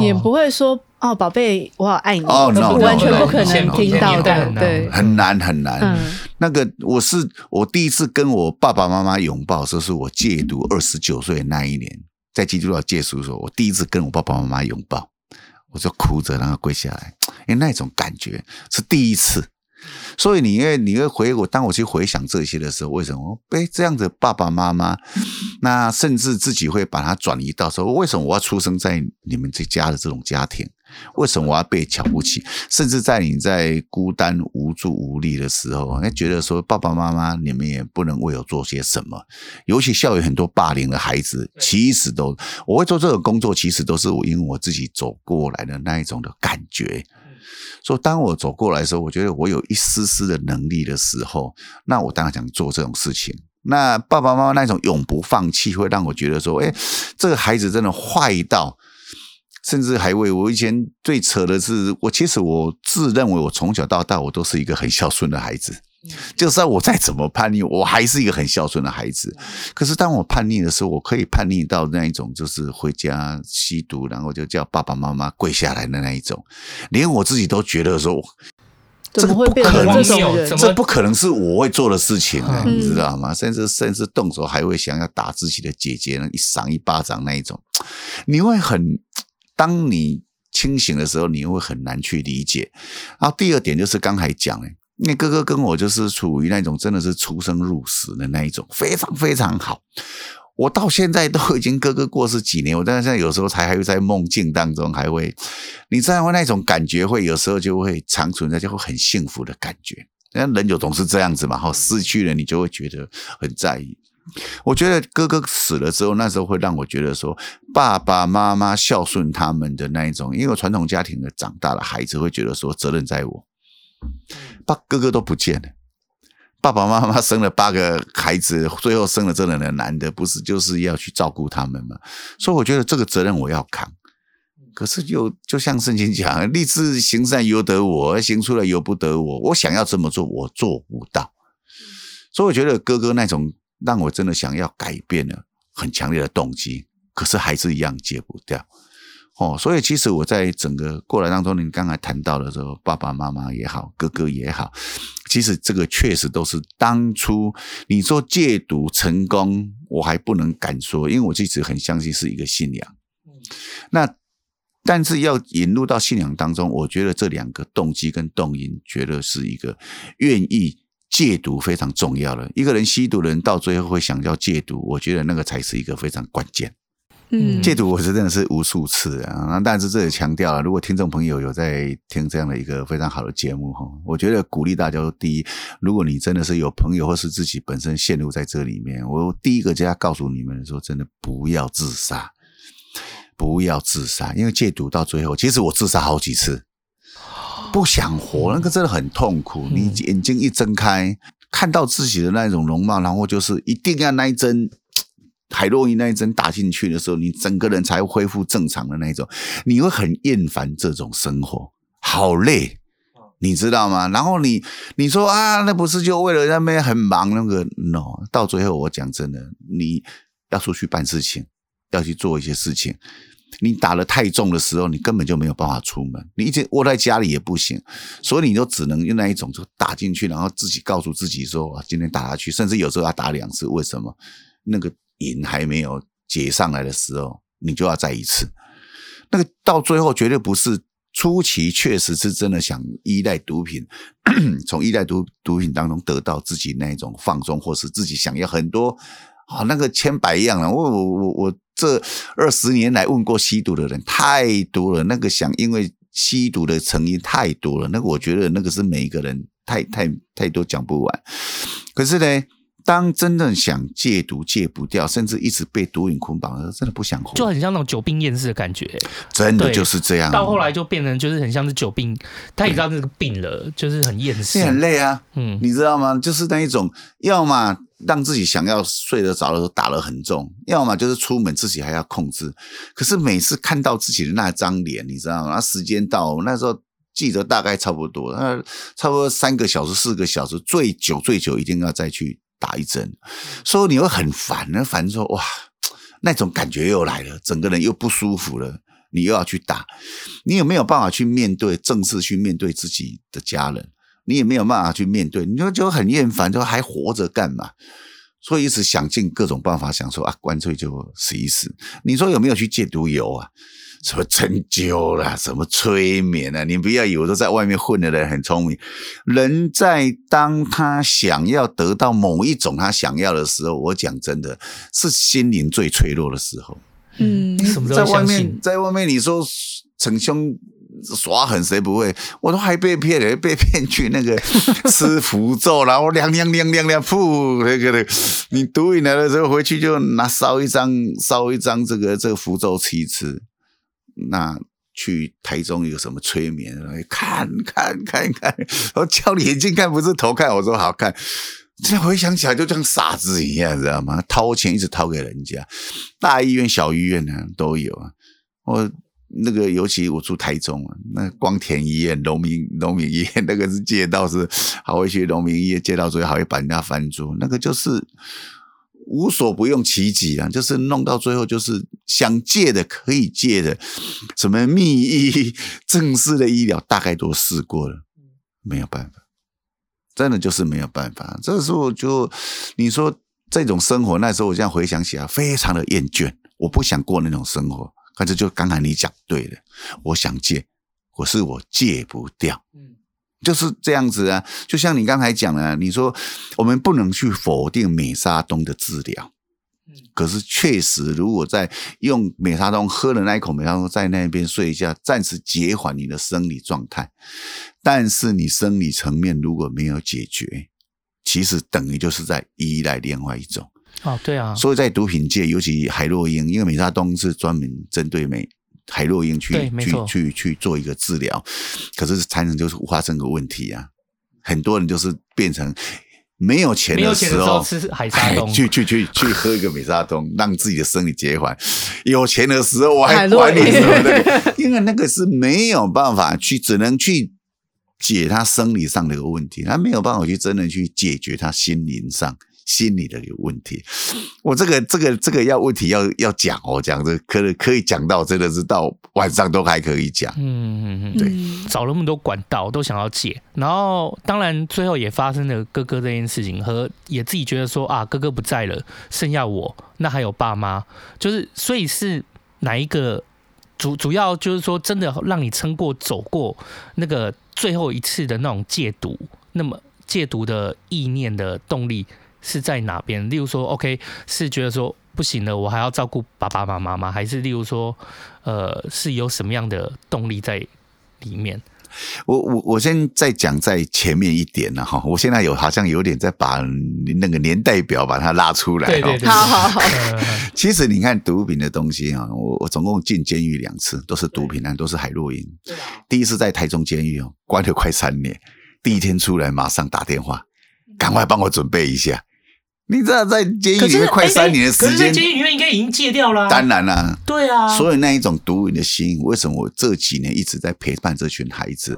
也不会说哦，宝贝，我好爱你，哦，完全不可能听到的，对，很难很难。那个我是我第一次跟我爸爸妈妈拥抱，说是我戒毒二十九岁那一年，在基督教借书的时候，我第一次跟我爸爸妈妈拥抱，我就哭着让他跪下来，因为那种感觉是第一次。所以你因为你会回我，当我去回想这些的时候，为什么？哎，这样的爸爸妈妈，那甚至自己会把它转移到说，为什么我要出生在你们这家的这种家庭？为什么我要被瞧不起？甚至在你在孤单无助无力的时候，哎，觉得说爸爸妈妈你们也不能为我做些什么。尤其校园很多霸凌的孩子，其实都我会做这个工作，其实都是我因为我自己走过来的那一种的感觉。说，当我走过来的时候，我觉得我有一丝丝的能力的时候，那我当然想做这种事情。那爸爸妈妈那种永不放弃，会让我觉得说，哎，这个孩子真的坏到，甚至还为我以前最扯的是，我其实我自认为我从小到大我都是一个很孝顺的孩子。就算我再怎么叛逆，我还是一个很孝顺的孩子。可是当我叛逆的时候，我可以叛逆到那一种，就是回家吸毒，然后就叫爸爸妈妈跪下来的那一种。连我自己都觉得说，这个不可能，这不可能是我会做的事情，你知道吗？甚至甚至动手还会想要打自己的姐姐，一赏一巴掌那一种。你会很，当你清醒的时候，你会很难去理解。然后第二点就是刚才讲的。那哥哥跟我就是处于那种真的是出生入死的那一种，非常非常好。我到现在都已经哥哥过世几年，我但是现在有时候才还会在梦境当中还会，你知道吗？那种感觉会有时候就会长存在，就会很幸福的感觉。那人就总是这样子嘛，哈，失去了你就会觉得很在意。我觉得哥哥死了之后，那时候会让我觉得说，爸爸妈妈孝顺他们的那一种，因为传统家庭的长大的孩子会觉得说，责任在我。爸哥哥都不见了，爸爸妈妈生了八个孩子，最后生了这两个男的，不是就是要去照顾他们吗？所以我觉得这个责任我要扛。可是又就像圣经讲，立志行善由得我，行出来由不得我。我想要这么做，我做不到。所以我觉得哥哥那种让我真的想要改变了很强烈的动机，可是还是一样戒不掉。哦，所以其实我在整个过来当中，您刚才谈到的时候，爸爸妈妈也好，哥哥也好，其实这个确实都是当初你说戒毒成功，我还不能敢说，因为我一直很相信是一个信仰。那但是要引入到信仰当中，我觉得这两个动机跟动因，觉得是一个愿意戒毒非常重要的。一个人吸毒的人到最后会想要戒毒，我觉得那个才是一个非常关键。嗯，戒毒我是真的是无数次啊，但是这里强调了，如果听众朋友有在听这样的一个非常好的节目哈，我觉得鼓励大家，第一，如果你真的是有朋友或是自己本身陷入在这里面，我第一个就要告诉你们说，真的不要自杀，不要自杀，因为戒毒到最后，其实我自杀好几次，不想活，那个真的很痛苦。你眼睛一睁开，看到自己的那种容貌，然后就是一定要那一针。海洛因那一针打进去的时候，你整个人才会恢复正常的那种，你会很厌烦这种生活，好累，你知道吗？然后你你说啊，那不是就为了那边很忙那个？no，到最后我讲真的，你要出去办事情，要去做一些事情，你打得太重的时候，你根本就没有办法出门，你一直窝在家里也不行，所以你就只能用那一种就打进去，然后自己告诉自己说，今天打下去，甚至有时候要打两次，为什么？那个。瘾还没有解上来的时候，你就要再一次。那个到最后绝对不是初期，确实是真的想依赖毒品，从依赖毒毒品当中得到自己那一种放松，或是自己想要很多啊，那个千百样了。我我我我这二十年来问过吸毒的人太多了，那个想因为吸毒的成因太多了，那个我觉得那个是每一个人太太太多讲不完。可是呢。当真正想戒毒戒不掉，甚至一直被毒瘾捆绑的时候，真的不想活，就很像那种久病厌世的感觉。真的就是这样。到后来就变成就是很像是久病，他也知道这个病了，就是很厌世，很累啊。嗯，你知道吗？就是那一种，要么让自己想要睡得着的时候打得很重，要么就是出门自己还要控制。可是每次看到自己的那张脸，你知道吗？那时间到那时候。记得大概差不多，那，差不多三个小时、四个小时，最久最久一定要再去打一针，所以你会很烦，那烦说哇，那种感觉又来了，整个人又不舒服了，你又要去打，你有没有办法去面对，正式去面对自己的家人？你也没有办法去面对，你就就很厌烦，就还活着干嘛？所以一直想尽各种办法，想说啊，干脆就死一死。你说有没有去戒毒油啊？什么针灸啦，什么催眠啊？你不要以为都在外面混的人很聪明。人在当他想要得到某一种他想要的时候，我讲真的是心灵最脆弱的时候。嗯，在外面，在外面，你说逞凶耍狠，谁不会？我都还被骗了，被骗去那个 吃符咒，然后亮亮亮亮亮，噗，那个的。你毒瘾来的时候，回去就拿烧一张，烧一张这个这个符咒吃一吃。那去台中一个什么催眠，看看看看，我叫你眼睛看，不是头看。我说好看，这回想起来就像傻子一样，知道吗？掏钱一直掏给人家，大医院、小医院呢都有啊。我那个尤其我住台中啊，那光田医院、农民农民医院，那个是借道是还会去农民医院借道，最后还会把人家翻桌，那个就是。无所不用其极啊，就是弄到最后，就是想戒的可以戒的，什么秘医、正式的医疗，大概都试过了，没有办法，真的就是没有办法。这个时候就你说这种生活，那时候我这样回想起来，非常的厌倦，我不想过那种生活。可是就刚才你讲对了，我想戒，可是我戒不掉。就是这样子啊，就像你刚才讲的，你说我们不能去否定美沙酮的治疗，可是确实，如果在用美沙酮喝了那一口美沙酮，在那边睡一下，暂时减缓你的生理状态，但是你生理层面如果没有解决，其实等于就是在依赖另外一种。哦，对啊，所以在毒品界，尤其海洛因，因为美沙酮是专门针对美。海洛因去去去去做一个治疗，可是产生就是发生个问题啊，很多人就是变成没有钱的时候吃海去去去去喝一个美沙酮，让自己的生理减缓。有钱的时候我还管你什么的，因为那个是没有办法去，只能去解他生理上的一个问题，他没有办法去真的去解决他心灵上。心理的一个问题，我这个这个这个要问题要要讲哦，讲这可以可以讲到真的是到晚上都还可以讲，嗯嗯嗯，对，找了那么多管道都想要戒，然后当然最后也发生了哥哥这件事情，和也自己觉得说啊哥哥不在了，剩下我，那还有爸妈，就是所以是哪一个主主要就是说真的让你撑过走过那个最后一次的那种戒毒，那么戒毒的意念的动力。是在哪边？例如说，OK，是觉得说不行了，我还要照顾爸爸妈妈吗？还是例如说，呃，是有什么样的动力在里面？我我我先再讲在前面一点了，哈，我现在有好像有点在把那个年代表把它拉出来，对对对，好好好。其实你看毒品的东西啊，我我总共进监狱两次，都是毒品啊，都是海洛因。第一次在台中监狱哦，关了快三年，第一天出来马上打电话，赶快帮我准备一下。你知道在监狱里面快三年的时间，监狱里面应该已经戒掉了。当然啦，对啊。所以那一种毒瘾的心，为什么我这几年一直在陪伴这群孩子？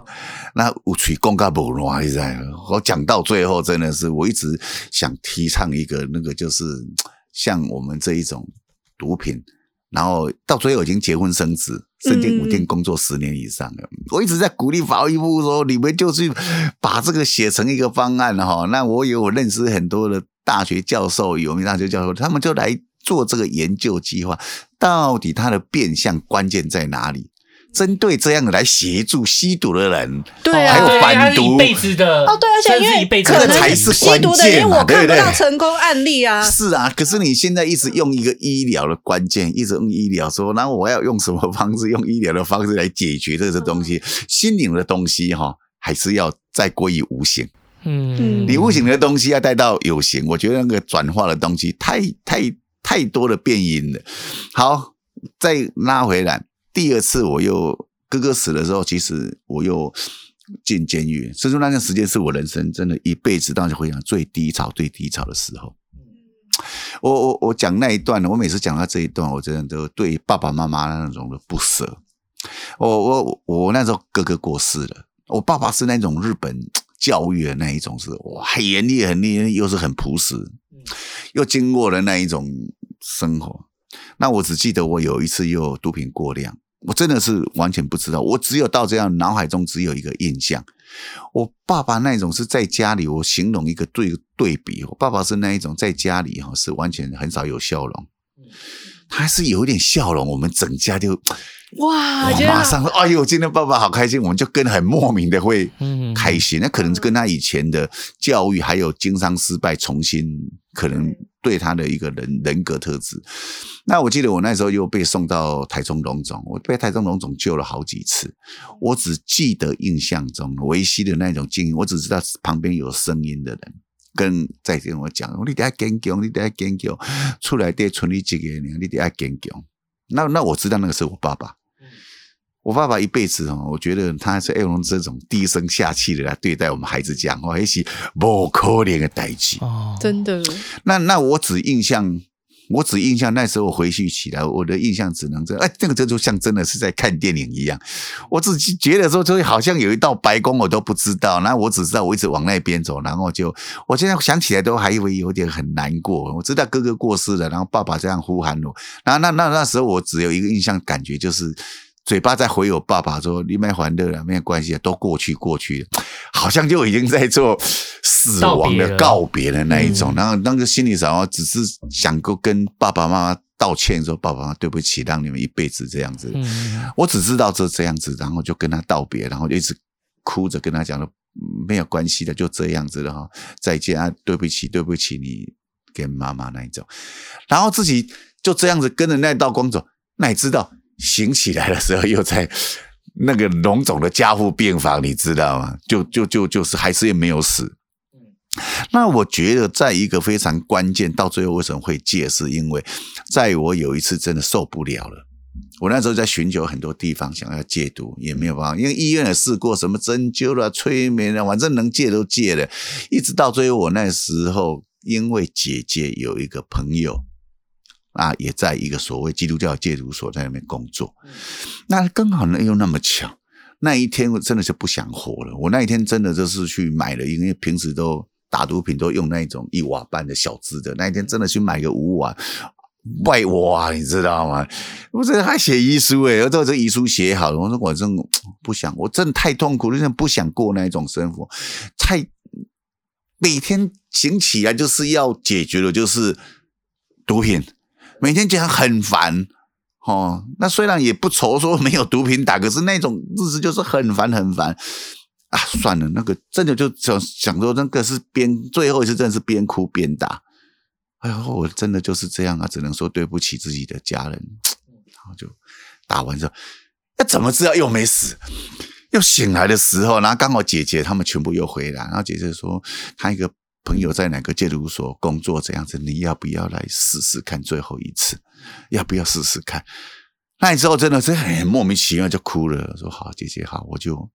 那我吹公告不乱，你知道我讲到最后，真的是我一直想提倡一个那个，就是像我们这一种毒品，然后到最后已经结婚生子，身经五天工作十年以上了。嗯、我一直在鼓励法务部说，你们就是把这个写成一个方案哈。那我有我认识很多的。大学教授，有名大学教授，他们就来做这个研究计划，到底它的变相关键在哪里？针对这样的来协助吸毒的人，对啊，还有反毒一辈子的哦，对，而且因为可能才是关键，因为我看不到成功案例啊。是啊，可是你现在一直用一个医疗的关键，一直用医疗说，然后我要用什么方式？用医疗的方式来解决这个东西，心灵的东西哈，还是要再归于无形。嗯，你无形的东西要带到有形，我觉得那个转化的东西太太太多的变音了。好，再拉回来，第二次我又哥哥死的时候，其实我又进监狱，所以说那段时间是我人生真的一辈子当时回想最低潮、最低潮的时候。我我我讲那一段呢，我每次讲到这一段，我真的都对爸爸妈妈那种的不舍。我我我那时候哥哥过世了，我爸爸是那种日本教育的那一种是哇，很严厉很厉害，又是很朴实，又经过了那一种生活。那我只记得我有一次又毒品过量，我真的是完全不知道，我只有到这样脑海中只有一个印象。我爸爸那种是在家里，我形容一个对对比，我爸爸是那一种在家里哈是完全很少有笑容，他还是有一点笑容，我们整家就哇，马上说哎呦，今天爸爸好开心，我们就跟很莫名的会开心，那可能是跟他以前的教育还有经商失败，重新可能。对。他的一个人人格特质，那我记得我那时候又被送到台中荣总，我被台中荣总救了好几次，我只记得印象中维西的那种经营，我只知道旁边有声音的人跟在跟我讲，你得要坚强，你得要坚强，出来得村里几个人，你得要坚强。那那我知道那个是我爸爸。我爸爸一辈子哦，我觉得他是用这种低声下气的来对待我们孩子讲话，也是不可怜的代志哦，真的。那那我只印象，我只印象那时候回去起来，我的印象只能这，哎，那个这就像真的是在看电影一样。我只觉得说，就好像有一道白光，我都不知道。然后我只知道我一直往那边走，然后就我现在想起来都还以为有点很难过。我知道哥哥过世了，然后爸爸这样呼喊我，然后那那那时候我只有一个印象感觉就是。嘴巴在回我爸爸说：“你卖还乐了，没有关系，都过去过去了，好像就已经在做死亡的告别的那一种。然后那个心里想，只是想够跟爸爸妈妈道歉，说爸爸妈妈对不起，让你们一辈子这样子。我只知道这这样子，然后就跟他道别，然后就一直哭着跟他讲说没有关系的，就这样子了哈，再见啊，对不起，对不起，你跟妈妈那一种，然后自己就这样子跟着那道光走，那你知道。”醒起来的时候，又在那个荣总的加护病房，你知道吗？就就就就是还是也没有死。那我觉得，在一个非常关键，到最后为什么会戒？是因为在我有一次真的受不了了。我那时候在寻求很多地方想要戒毒，也没有办法，因为医院也试过什么针灸了、催眠了，反正能戒都戒了。一直到最后，我那时候因为姐姐有一个朋友。啊，也在一个所谓基督教戒毒所在那边工作，那刚好呢又那么巧，那一天我真的是不想活了。我那一天真的就是去买了，因为平时都打毒品都用那种一瓦半的小支的，那一天真的去买个五瓦外瓦，你知道吗？我这还写遗书诶，我都这遗书写好了。我说我真不想，我真的太痛苦了，真的不想过那种生活，太每天醒起来就是要解决的，就是毒品。每天这样很烦，哦，那虽然也不愁说没有毒品打，可是那种日子就是很烦很烦啊！算了，那个真的就想想说，那个是边最后一次真的是边哭边打。哎呦，我真的就是这样啊，只能说对不起自己的家人。然后就打完之后，那怎么知道又没死？又醒来的时候，然后刚好姐姐他们全部又回来，然后姐姐说她一个。朋友在哪个戒毒所工作？这样子，你要不要来试试看？最后一次，要不要试试看？那时候真的是很莫名其妙就哭了，说好，姐姐好，我就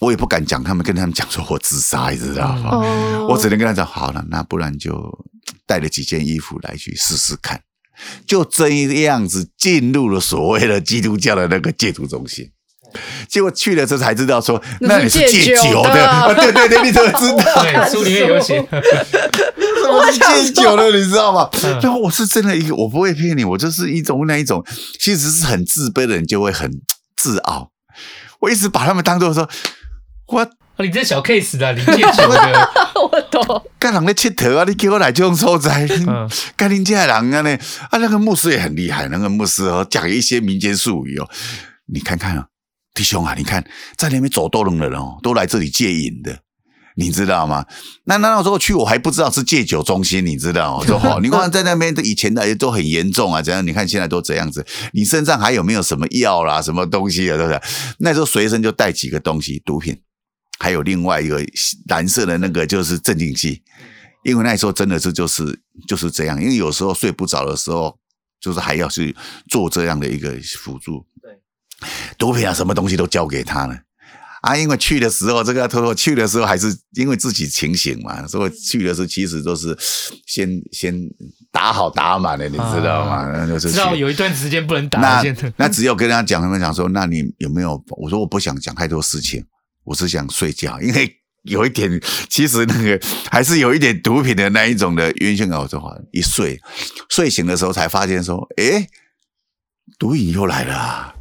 我也不敢讲，他们跟他们讲说我自杀，你知道吗？哦、我只能跟他讲好了，那不然就带了几件衣服来去试试看，就这样子进入了所谓的基督教的那个戒毒中心。结果去了之后才知道说，那里是戒酒的，啊，对对对，你怎么知道？对，书里面有写，我是戒酒的，你知道吗？然后我是真的一个，我不会骗你，我就是一种那一种，其实是很自卑的人就会很自傲。我一直把他们当做说，我你这小 case 的，你戒酒的，我懂。干人咧切头啊，你给我来这种所在，干人家人啊呢？啊，那个牧师也很厉害，那个牧师哦，讲一些民间术语哦，你看看啊。弟兄啊，你看，在那边走多龙的人哦，都来这里戒瘾的，你知道吗？那那时候去，我还不知道是戒酒中心，你知道吗？说哦，你看在那边的以前的都很严重啊，怎样？你看现在都这样子，你身上还有没有什么药啦、什么东西啊？对不对？那时候随身就带几个东西，毒品，还有另外一个蓝色的那个就是镇静剂，因为那时候真的是就是就是这样，因为有时候睡不着的时候，就是还要去做这样的一个辅助。对，毒品啊，什么东西都交给他了。啊，因为去的时候，这个要偷偷去的时候，还是因为自己清醒嘛，所以去的时候其实都是先先打好打满的，你知道吗？啊、就是知道有一段时间不能打。那那只有跟他讲，他们讲说，那你有没有？我说我不想讲太多事情，我是想睡觉，因为有一点，其实那个还是有一点毒品的那一种的晕眩感。我说一睡睡醒的时候才发现说，诶，毒瘾又来了、啊。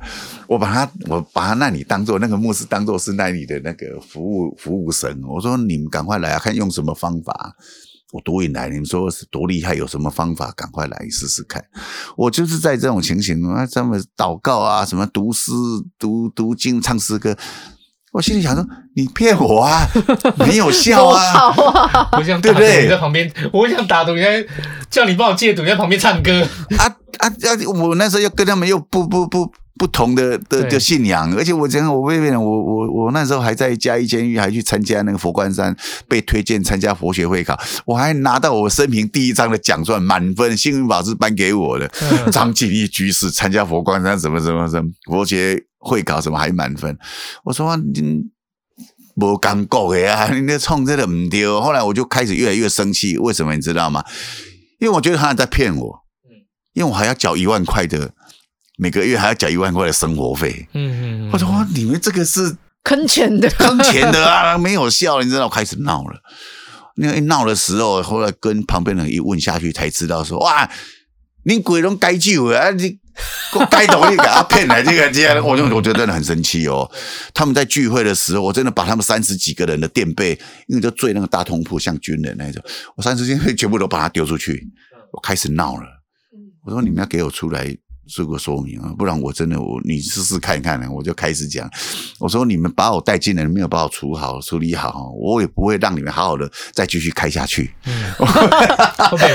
我把他，我把他那里当做那个牧师，当做是那里的那个服务服务神。我说你们赶快来啊，看用什么方法。我毒瘾来，你们说是多厉害，有什么方法，赶快来试试看。我就是在这种情形啊，这么祷告啊，什么读诗、读读经、唱诗歌。我心里想说，你骗我啊，没有效啊！我想对不对？你在旁边，我想打赌，你在叫你帮我戒毒，你在旁边唱歌。啊啊啊！我那时候又跟他们又不不不。不同的的的信仰，而且我讲我未免我我我那时候还在嘉义监狱，还去参加那个佛光山，被推荐参加佛学会考，我还拿到我生平第一张的奖状，满分，幸运宝是颁给我的。张景义居士参加佛光山什么什么什么佛学会考什么还满分，我说你无感觉的呀，你那冲真的 唔丢。后来我就开始越来越生气，为什么你知道吗？因为我觉得他在骗我，因为我还要缴一万块的。每个月还要缴一万块的生活费，嗯嗯，我说哇，你们这个是坑钱的，坑钱的啊，没有效，你知道，我开始闹了。那一闹的时候，后来跟旁边人一问下去，才知道说哇，你鬼龙该救啊，你该懂你给他骗来这个这样，我就我觉得真的很生气哦。他们在聚会的时候，我真的把他们三十几个人的垫背，因为就醉那个大通铺，像军人那种，我三十件全部都把他丢出去，我开始闹了。我说你们要给我出来。做个说明啊，不然我真的我你试试看看呢。我就开始讲，我说你们把我带进来，没有把我处好处理好，我也不会让你们好好的再继续开下去。嗯，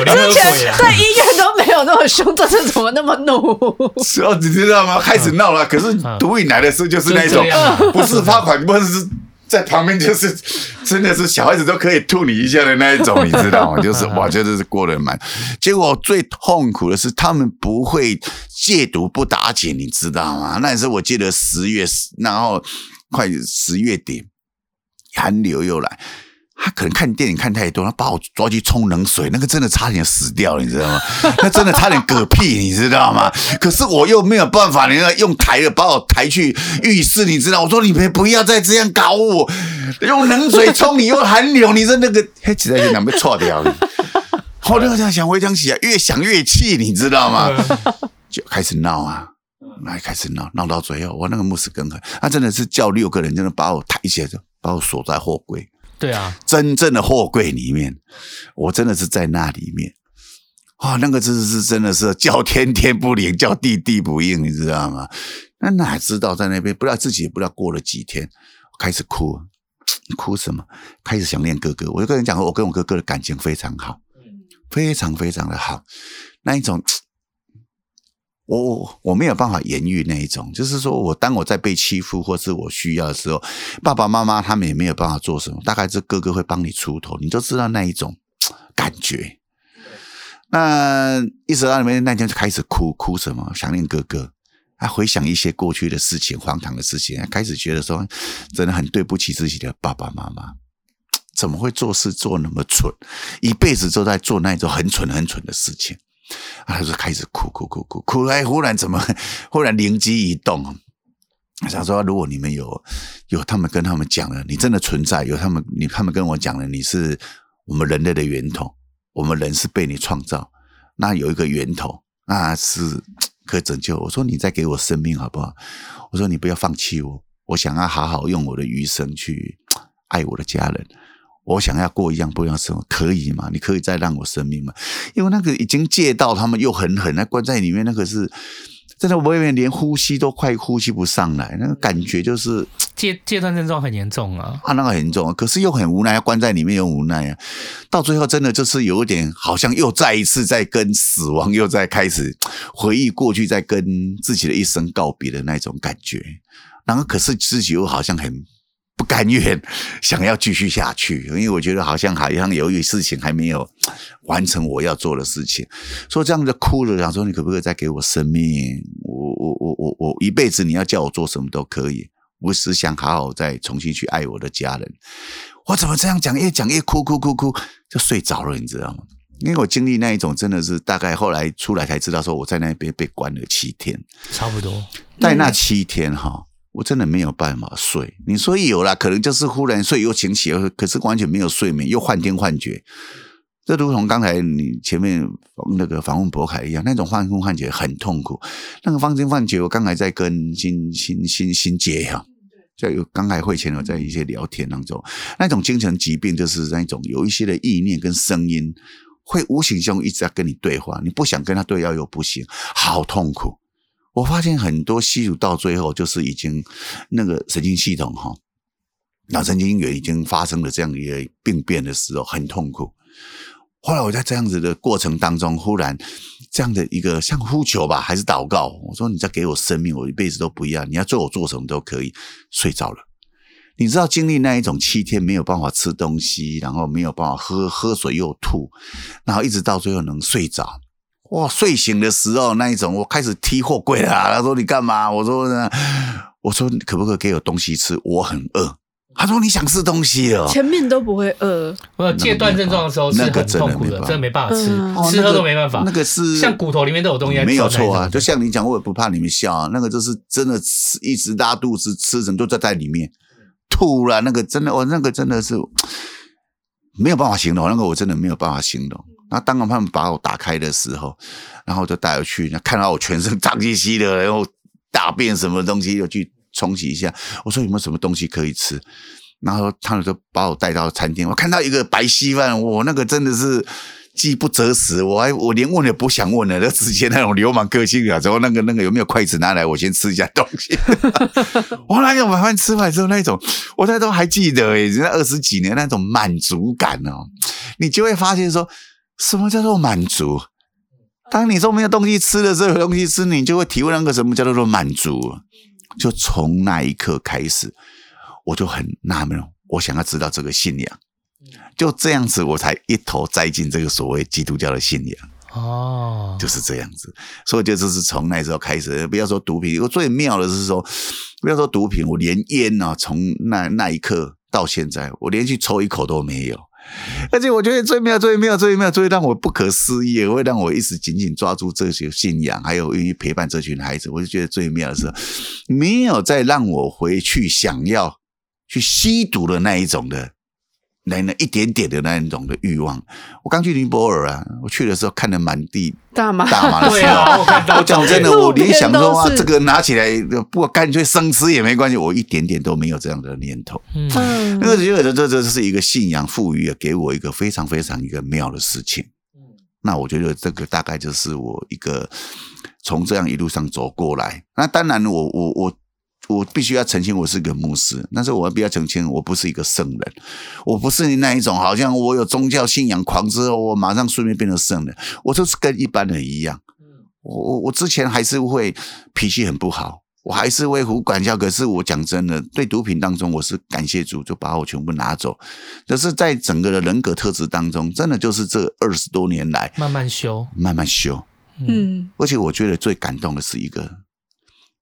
之前在医院都没有那么凶，这次怎么那么怒？是哦，你知道吗？开始闹了。可是毒瘾来的时候就是那种，不是罚款，不是。在旁边就是，真的是小孩子都可以吐你一下的那一种，你知道吗？就是哇，就是过得蛮。结果最痛苦的是，他们不会戒毒不打紧，你知道吗？那时候我记得十月，然后快十月底，寒流又来。他可能看电影看太多，他把我抓去冲冷水，那个真的差点死掉了，你知道吗？那真的差点嗝屁，你知道吗？可是我又没有办法，你要用抬的把我抬去浴室，你知道？我说你们不要再这样搞我，用冷水冲你，用寒流，你说那个黑起来就两被错掉了。我那个这样想，回想起来，越想越气，你知道吗？就开始闹啊，那开始闹，闹到最后，我那个牧师更狠，他真的是叫六个人，真的把我抬起来，把我锁在货柜。对啊，真正的货柜里面，我真的是在那里面，哇，那个真的是真的是叫天天不灵，叫地地不应，你知道吗？那哪知道在那边，不知道自己也不知道过了几天，开始哭，哭什么？开始想念哥哥。我就跟人讲，我跟我哥哥的感情非常好，非常非常的好，那一种。我我我没有办法言喻那一种，就是说我当我在被欺负或是我需要的时候，爸爸妈妈他们也没有办法做什么，大概是哥哥会帮你出头，你就知道那一种感觉。那一直到里面那天就开始哭，哭什么？想念哥哥，还回想一些过去的事情、荒唐的事情，开始觉得说真的很对不起自己的爸爸妈妈，怎么会做事做那么蠢，一辈子都在做那种很蠢很蠢的事情。他就开始哭哭哭哭哭，哎，忽然怎么，忽然灵机一动，想说如果你们有有他们跟他们讲了，你真的存在，有他们你他们跟我讲了，你是我们人类的源头，我们人是被你创造，那有一个源头，那是可以拯救。我说你再给我生命好不好？我说你不要放弃我，我想要好好用我的余生去爱我的家人。我想要过一样不一样的生活，可以吗？你可以再让我生命吗？因为那个已经戒到他们又很狠，那关在里面那个是真的，我外面连呼吸都快呼吸不上来，那个感觉就是戒戒断症状很严重啊，啊，那个很严重啊，可是又很无奈，要关在里面又无奈啊，到最后真的就是有一点，好像又再一次在跟死亡又在开始回忆过去，在跟自己的一生告别的那种感觉，然后可是自己又好像很。不甘愿，想要继续下去，因为我觉得好像好像有一个事情还没有完成我要做的事情，所以这样子哭着想说，你可不可以再给我生命？我我我我我一辈子你要叫我做什么都可以，我只想好好再重新去爱我的家人。我怎么这样讲？越讲越哭哭哭哭，就睡着了，你知道吗？因为我经历那一种真的是大概后来出来才知道，说我在那边被关了七天，差不多。在那七天哈。我真的没有办法睡。你说有啦，可能就是忽然睡又醒起，可是完全没有睡眠，又幻听幻觉。这如同刚才你前面那个访问博凯一样，那种幻听幻觉很痛苦。那个幻听幻觉，我刚才在跟新新新新杰哈，在刚才会前有在一些聊天当中，那种精神疾病就是那种有一些的意念跟声音，会无形中一直在跟你对话，你不想跟他对话又不行，好痛苦。我发现很多吸毒到最后就是已经那个神经系统哈，脑神经元已经发生了这样一个病变的时候，很痛苦。后来我在这样子的过程当中，忽然这样的一个像呼求吧，还是祷告，我说：“你再给我生命，我一辈子都不要。你要做我做什么都可以。”睡着了。你知道经历那一种七天没有办法吃东西，然后没有办法喝喝水又吐，然后一直到最后能睡着。哇！睡醒的时候那一种，我开始踢货柜了。他说：“你干嘛？”我说：“呢，我说可不可以给我东西吃？我很饿。”他说：“你想吃东西哦。”前面都不会饿。我戒断症状的时候是很痛苦的，真的没办法吃，吃喝都没办法。那个是像骨头里面都有东西，没有错啊。就像你讲，我也不怕你们笑啊。那个就是真的吃，一直拉肚子，吃什么都在在里面吐了。那个真的，我那个真的是没有办法形容。那个我真的没有办法形容。然后当他们把我打开的时候，然后就带我去，看到我全身脏兮兮的，然后大便什么东西又去冲洗一下。我说有没有什么东西可以吃？然后他们就把我带到餐厅，我看到一个白稀饭，我那个真的是饥不择食，我还我连问也不想问了，就直接那种流氓个性啊，之后那个那个有没有筷子拿来，我先吃一下东西。我那个晚饭吃完之后那种，我在都还记得诶，人家二十几年那种满足感哦，你就会发现说。什么叫做满足？当你说没有东西吃的时候，有东西吃，你就会体会那个什么叫做满足。就从那一刻开始，我就很纳闷，我想要知道这个信仰。就这样子，我才一头栽进这个所谓基督教的信仰。哦，就是这样子。所以就就是从那时候开始，不要说毒品，我最妙的是说，不要说毒品，我连烟呢，从那那一刻到现在，我连续抽一口都没有。而且我觉得最妙、最妙、最妙、最让我不可思议，也会让我一直紧紧抓住这些信仰，还有愿意陪伴这群孩子。我就觉得最妙的是，没有再让我回去想要去吸毒的那一种的。来了一点点的那一种的欲望。我刚去尼泊尔啊，我去的时候看的满地大麻，大麻的时候，我讲真的，我连想说啊，这个拿起来不干脆生吃也没关系，我一点点都没有这样的念头。嗯，那个觉得这这是一个信仰赋予了给我一个非常非常一个妙的事情。那我觉得这个大概就是我一个从这样一路上走过来。那当然我，我我我。我必须要澄清，我是个牧师，但是我要必须澄清，我不是一个圣人，我不是那一种，好像我有宗教信仰狂之后，我马上顺便变成圣人，我就是跟一般人一样。我我我之前还是会脾气很不好，我还是会胡管教。可是我讲真的，对毒品当中，我是感谢主，就把我全部拿走。可是，在整个的人格特质当中，真的就是这二十多年来慢慢修，慢慢修。嗯，而且我觉得最感动的是一个。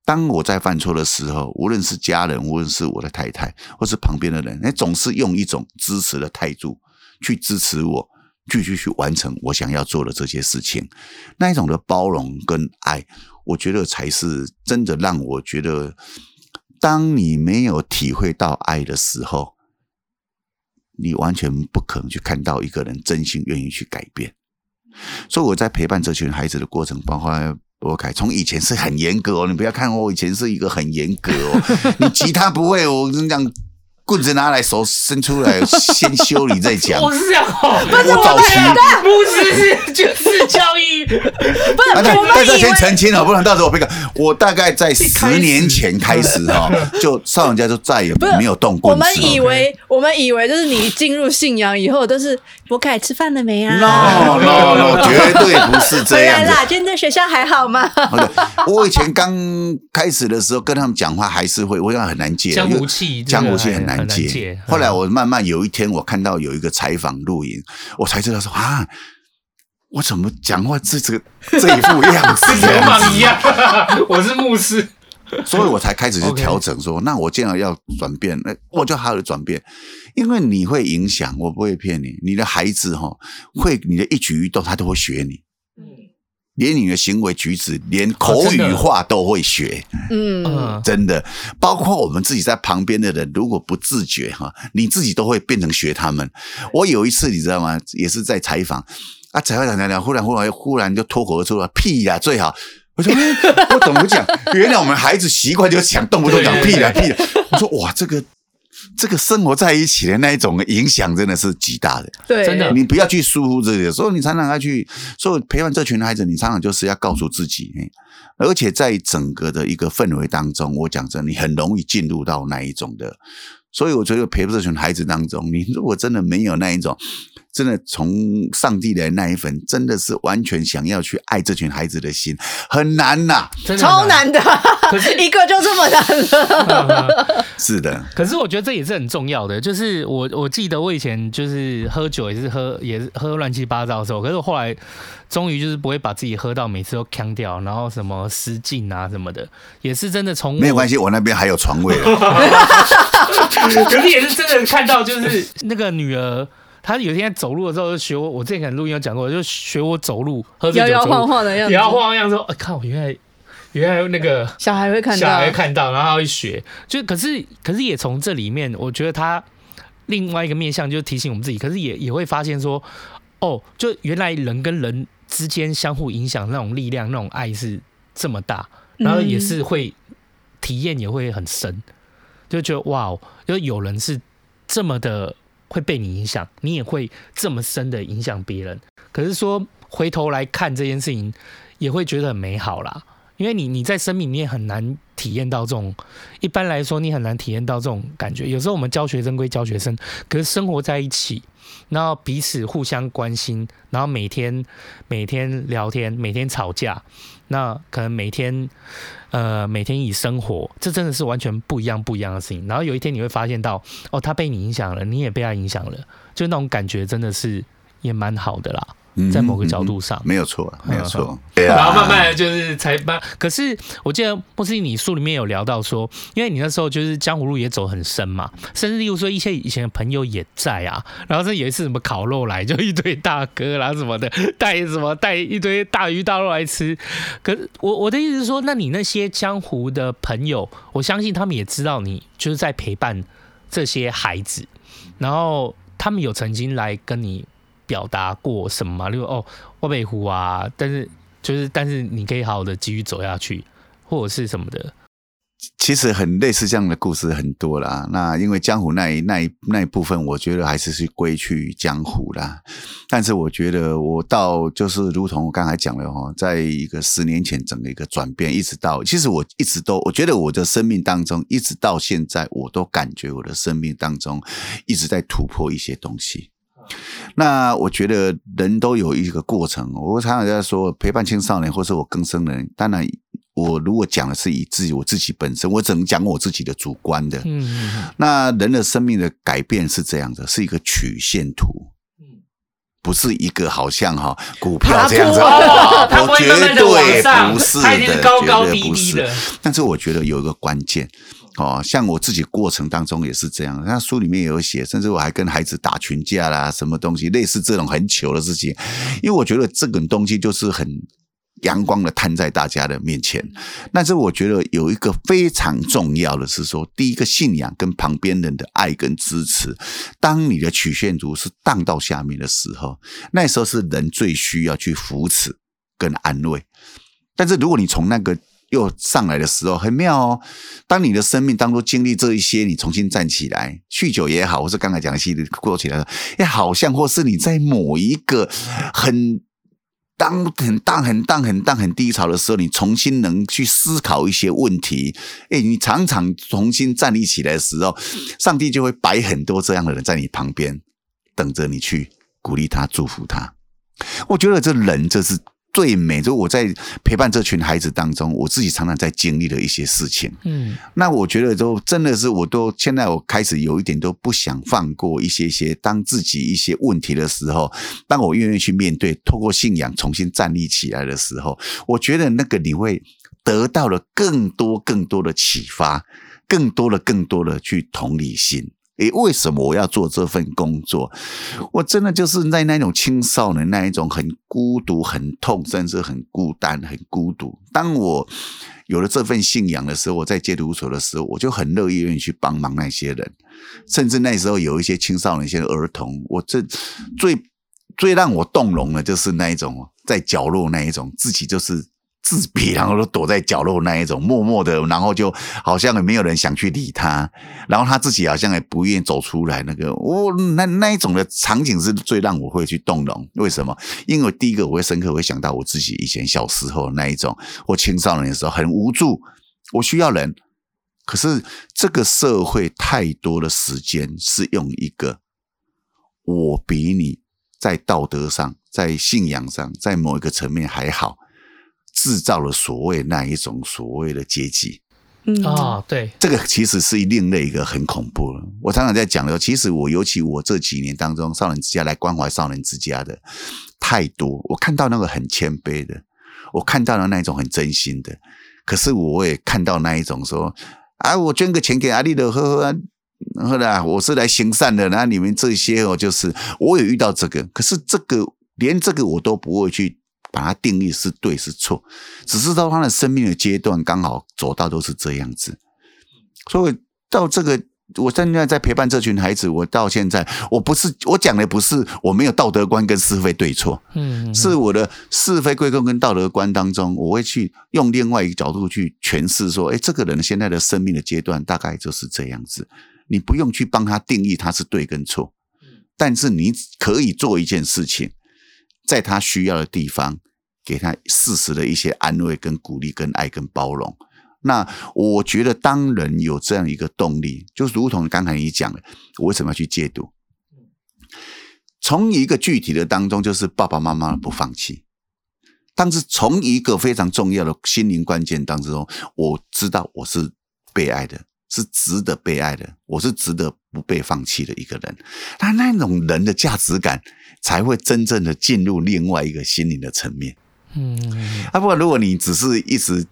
当我在犯错的时候，无论是家人，无论是我的太太，或是旁边的人，你总是用一种支持的态度去支持我，继续去完成我想要做的这些事情。那一种的包容跟爱，我觉得才是真的让我觉得，当你没有体会到爱的时候，你完全不可能去看到一个人真心愿意去改变。所以我在陪伴这群孩子的过程，包括。我凯从以前是很严格哦，你不要看我以前是一个很严格哦，你吉他不会，我跟你讲。棍子拿来，手伸出来，先修理再讲。我是这样哦，我早期不是是军事教育，不是。但但是先澄清了，不然到时候我被告。我大概在十年前开始哈，就少人家就再也没有动过。我们以为我们以为就是你进入信仰以后都是我凯吃饭了没啊？No No No，绝对不是这样 啦。今天在学校还好吗？我以前刚开始的时候跟他们讲话还是会，我想很难接，江湖气，江湖气很难。难戒。后来我慢慢有一天，我看到有一个采访录影，我才知道说啊，我怎么讲话这这个这一副样子，跟流氓一样。我是牧师，所以我才开始去调整说，说那我既然要转变，那我就好好的转变，因为你会影响，我不会骗你，你的孩子哈会你的一举一动，他都会学你。连你的行为举止，连口语化都会学，嗯，真的，包括我们自己在旁边的人，如果不自觉哈，你自己都会变成学他们。我有一次你知道吗？也是在采访啊，采访讲讲讲，忽然忽然忽然就脱口而出了屁呀，最好。我说 我怎么讲？原来我们孩子习惯就讲动不动讲屁呀屁呀。我说哇，这个。这个生活在一起的那一种影响真的是极大的，对，真的，你不要去疏忽这些，所以你常常要去，所以陪伴这群孩子，你常常就是要告诉自己，而且在整个的一个氛围当中，我讲真，你很容易进入到那一种的，所以我觉得陪伴这群孩子当中，你如果真的没有那一种。真的从上帝的那一份，真的是完全想要去爱这群孩子的心，很难呐、啊，超难的。可是 一个就这么难了，是的。可是我觉得这也是很重要的，就是我我记得我以前就是喝酒也是喝也是喝乱七八糟的时候，可是我后来终于就是不会把自己喝到每次都呛掉，然后什么失禁啊什么的，也是真的从没有关系，我那边还有床位。可是也是真的看到，就是那个女儿。他有一天走路的时候就学我，我之前可能录音有讲过，就学我走路，喝醉酒摇摇晃晃的样子，摇摇晃晃样说，哎，看我原来原来那个小孩会看到，小孩会看到，然后他会学，就可是可是也从这里面，我觉得他另外一个面向就是提醒我们自己，可是也也会发现说，哦，就原来人跟人之间相互影响那种力量，那种爱是这么大，然后也是会体验也会很深，就觉得哇哦，就有人是这么的。会被你影响，你也会这么深的影响别人。可是说回头来看这件事情，也会觉得很美好啦。因为你你在生命里面很难体验到这种，一般来说你很难体验到这种感觉。有时候我们教学生归教学生，可是生活在一起，然后彼此互相关心，然后每天每天聊天，每天吵架，那可能每天。呃，每天以生活，这真的是完全不一样不一样的事情。然后有一天你会发现到，哦，他被你影响了，你也被他影响了，就那种感觉真的是也蛮好的啦。在某个角度上，没有错，没有错。然后慢慢的就是才慢。可是我记得牧师，你书里面有聊到说，因为你那时候就是江湖路也走很深嘛，甚至例如说一些以前的朋友也在啊。然后这有一次什么烤肉来，就一堆大哥啦什么的，带什么带一堆大鱼大肉来吃。可是我我的意思是说，那你那些江湖的朋友，我相信他们也知道你就是在陪伴这些孩子，然后他们有曾经来跟你。表达过什么？例如哦，我北湖啊，但是就是，但是你可以好好的继续走下去，或者是什么的。其实很类似这样的故事很多啦。那因为江湖那一那一那一部分，我觉得还是是归去江湖啦。但是我觉得我到就是如同我刚才讲的哈，在一个十年前整个一个转变，一直到其实我一直都我觉得我的生命当中，一直到现在，我都感觉我的生命当中一直在突破一些东西。那我觉得人都有一个过程。我常常在说陪伴青少年，或是我更生人。当然，我如果讲的是以自己我自己本身，我只能讲我自己的主观的。嗯，那人的生命的改变是这样的，是一个曲线图，不是一个好像哈股票这样子。我绝对不是的，绝对不是。但是我觉得有一个关键。哦，像我自己过程当中也是这样，那书里面也有写，甚至我还跟孩子打群架啦，什么东西类似这种很糗的事情，因为我觉得这种东西就是很阳光的摊在大家的面前。但是我觉得有一个非常重要的是说，第一个信仰跟旁边人的爱跟支持，当你的曲线图是荡到下面的时候，那时候是人最需要去扶持跟安慰。但是如果你从那个又上来的时候很妙哦。当你的生命当中经历这一些，你重新站起来，酗酒也好，或是刚才讲的戏过起来了，哎，好像或是你在某一个很当很荡很荡很荡很低潮的时候，你重新能去思考一些问题，哎，你常常重新站立起来的时候，上帝就会摆很多这样的人在你旁边，等着你去鼓励他、祝福他。我觉得这人这是。最美，就我在陪伴这群孩子当中，我自己常常在经历的一些事情。嗯，那我觉得都真的是，我都现在我开始有一点都不想放过一些些，当自己一些问题的时候，当我愿意去面对，透过信仰重新站立起来的时候，我觉得那个你会得到了更多更多的启发，更多的更多的去同理心。诶，为什么我要做这份工作？我真的就是在那种青少年那一种很孤独、很痛，甚至很孤单、很孤独。当我有了这份信仰的时候，我在戒毒所的时候，我就很乐意愿意去帮忙那些人，甚至那时候有一些青少年、一些儿童，我这最最让我动容的，就是那一种在角落那一种，自己就是。自闭，然后都躲在角落那一种，默默的，然后就好像也没有人想去理他，然后他自己好像也不愿意走出来。那个，哦、那那一种的场景是最让我会去动容。为什么？因为第一个我会深刻会想到我自己以前小时候那一种，或青少年的时候很无助，我需要人，可是这个社会太多的时间是用一个我比你在道德上、在信仰上、在某一个层面还好。制造了所谓那一种所谓的阶级，嗯啊，对，这个其实是另类一个很恐怖了。我常常在讲的，其实我尤其我这几年当中，少年之家来关怀少年之家的太多，我看到那个很谦卑的，我看到了那一种很真心的，可是我也看到那一种说啊，我捐个钱给阿丽的，呵呵，后来我是来行善的，那你们这些哦，就是我也遇到这个，可是这个连这个我都不会去。把它定义是对是错，只是到他的生命的阶段刚好走到都是这样子，所以到这个，我现在在陪伴这群孩子，我到现在，我不是我讲的不是我没有道德观跟是非对错，嗯，是我的是非归根跟道德观当中，我会去用另外一个角度去诠释说，哎，这个人现在的生命的阶段大概就是这样子，你不用去帮他定义他是对跟错，但是你可以做一件事情。在他需要的地方，给他适时的一些安慰、跟鼓励、跟爱、跟包容。那我觉得，当人有这样一个动力，就如同刚才你讲的，我为什么要去戒毒？从一个具体的当中，就是爸爸妈妈不放弃。但是从一个非常重要的心灵关键当中，我知道我是被爱的，是值得被爱的，我是值得不被放弃的一个人。那那种人的价值感。才会真正的进入另外一个心灵的层面。嗯，啊，不过如果你只是一直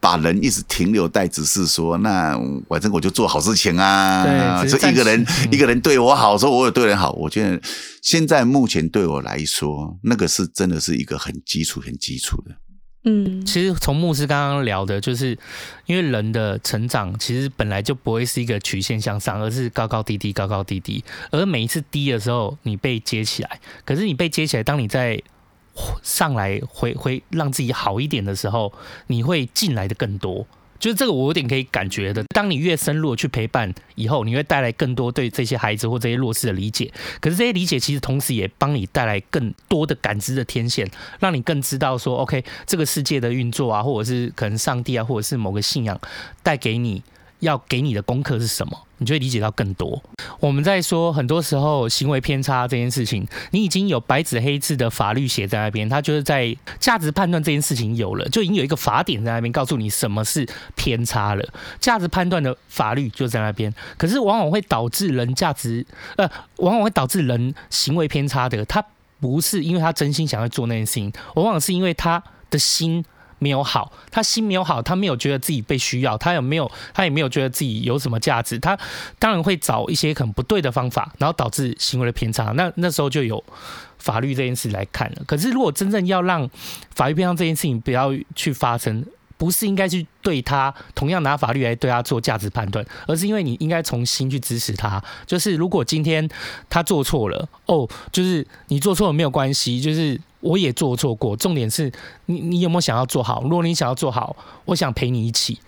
把人一直停留在只是说，那反正我就做好事情啊，对，就一个人、嗯、一个人对我好，说我有对人好。我觉得现在目前对我来说，那个是真的是一个很基础、很基础的。嗯，其实从牧师刚刚聊的，就是因为人的成长其实本来就不会是一个曲线向上，而是高高低低、高高低低。而每一次低的时候，你被接起来，可是你被接起来，当你在上来回回让自己好一点的时候，你会进来的更多。就是这个，我有点可以感觉的。当你越深入的去陪伴以后，你会带来更多对这些孩子或这些弱势的理解。可是这些理解其实同时也帮你带来更多的感知的天线，让你更知道说，OK，这个世界的运作啊，或者是可能上帝啊，或者是某个信仰带给你要给你的功课是什么。你就会理解到更多。我们在说很多时候行为偏差这件事情，你已经有白纸黑字的法律写在那边，它就是在价值判断这件事情有了，就已经有一个法典在那边告诉你什么是偏差了。价值判断的法律就在那边，可是往往会导致人价值呃，往往会导致人行为偏差的，他不是因为他真心想要做那件事情，往往是因为他的心。没有好，他心没有好，他没有觉得自己被需要，他有没有，他也没有觉得自己有什么价值，他当然会找一些很不对的方法，然后导致行为的偏差。那那时候就有法律这件事来看了。可是如果真正要让法律偏差这件事情不要去发生，不是应该去对他同样拿法律来对他做价值判断，而是因为你应该从心去支持他。就是如果今天他做错了，哦，就是你做错了没有关系，就是。我也做错过，重点是你，你有没有想要做好？如果你想要做好，我想陪你一起。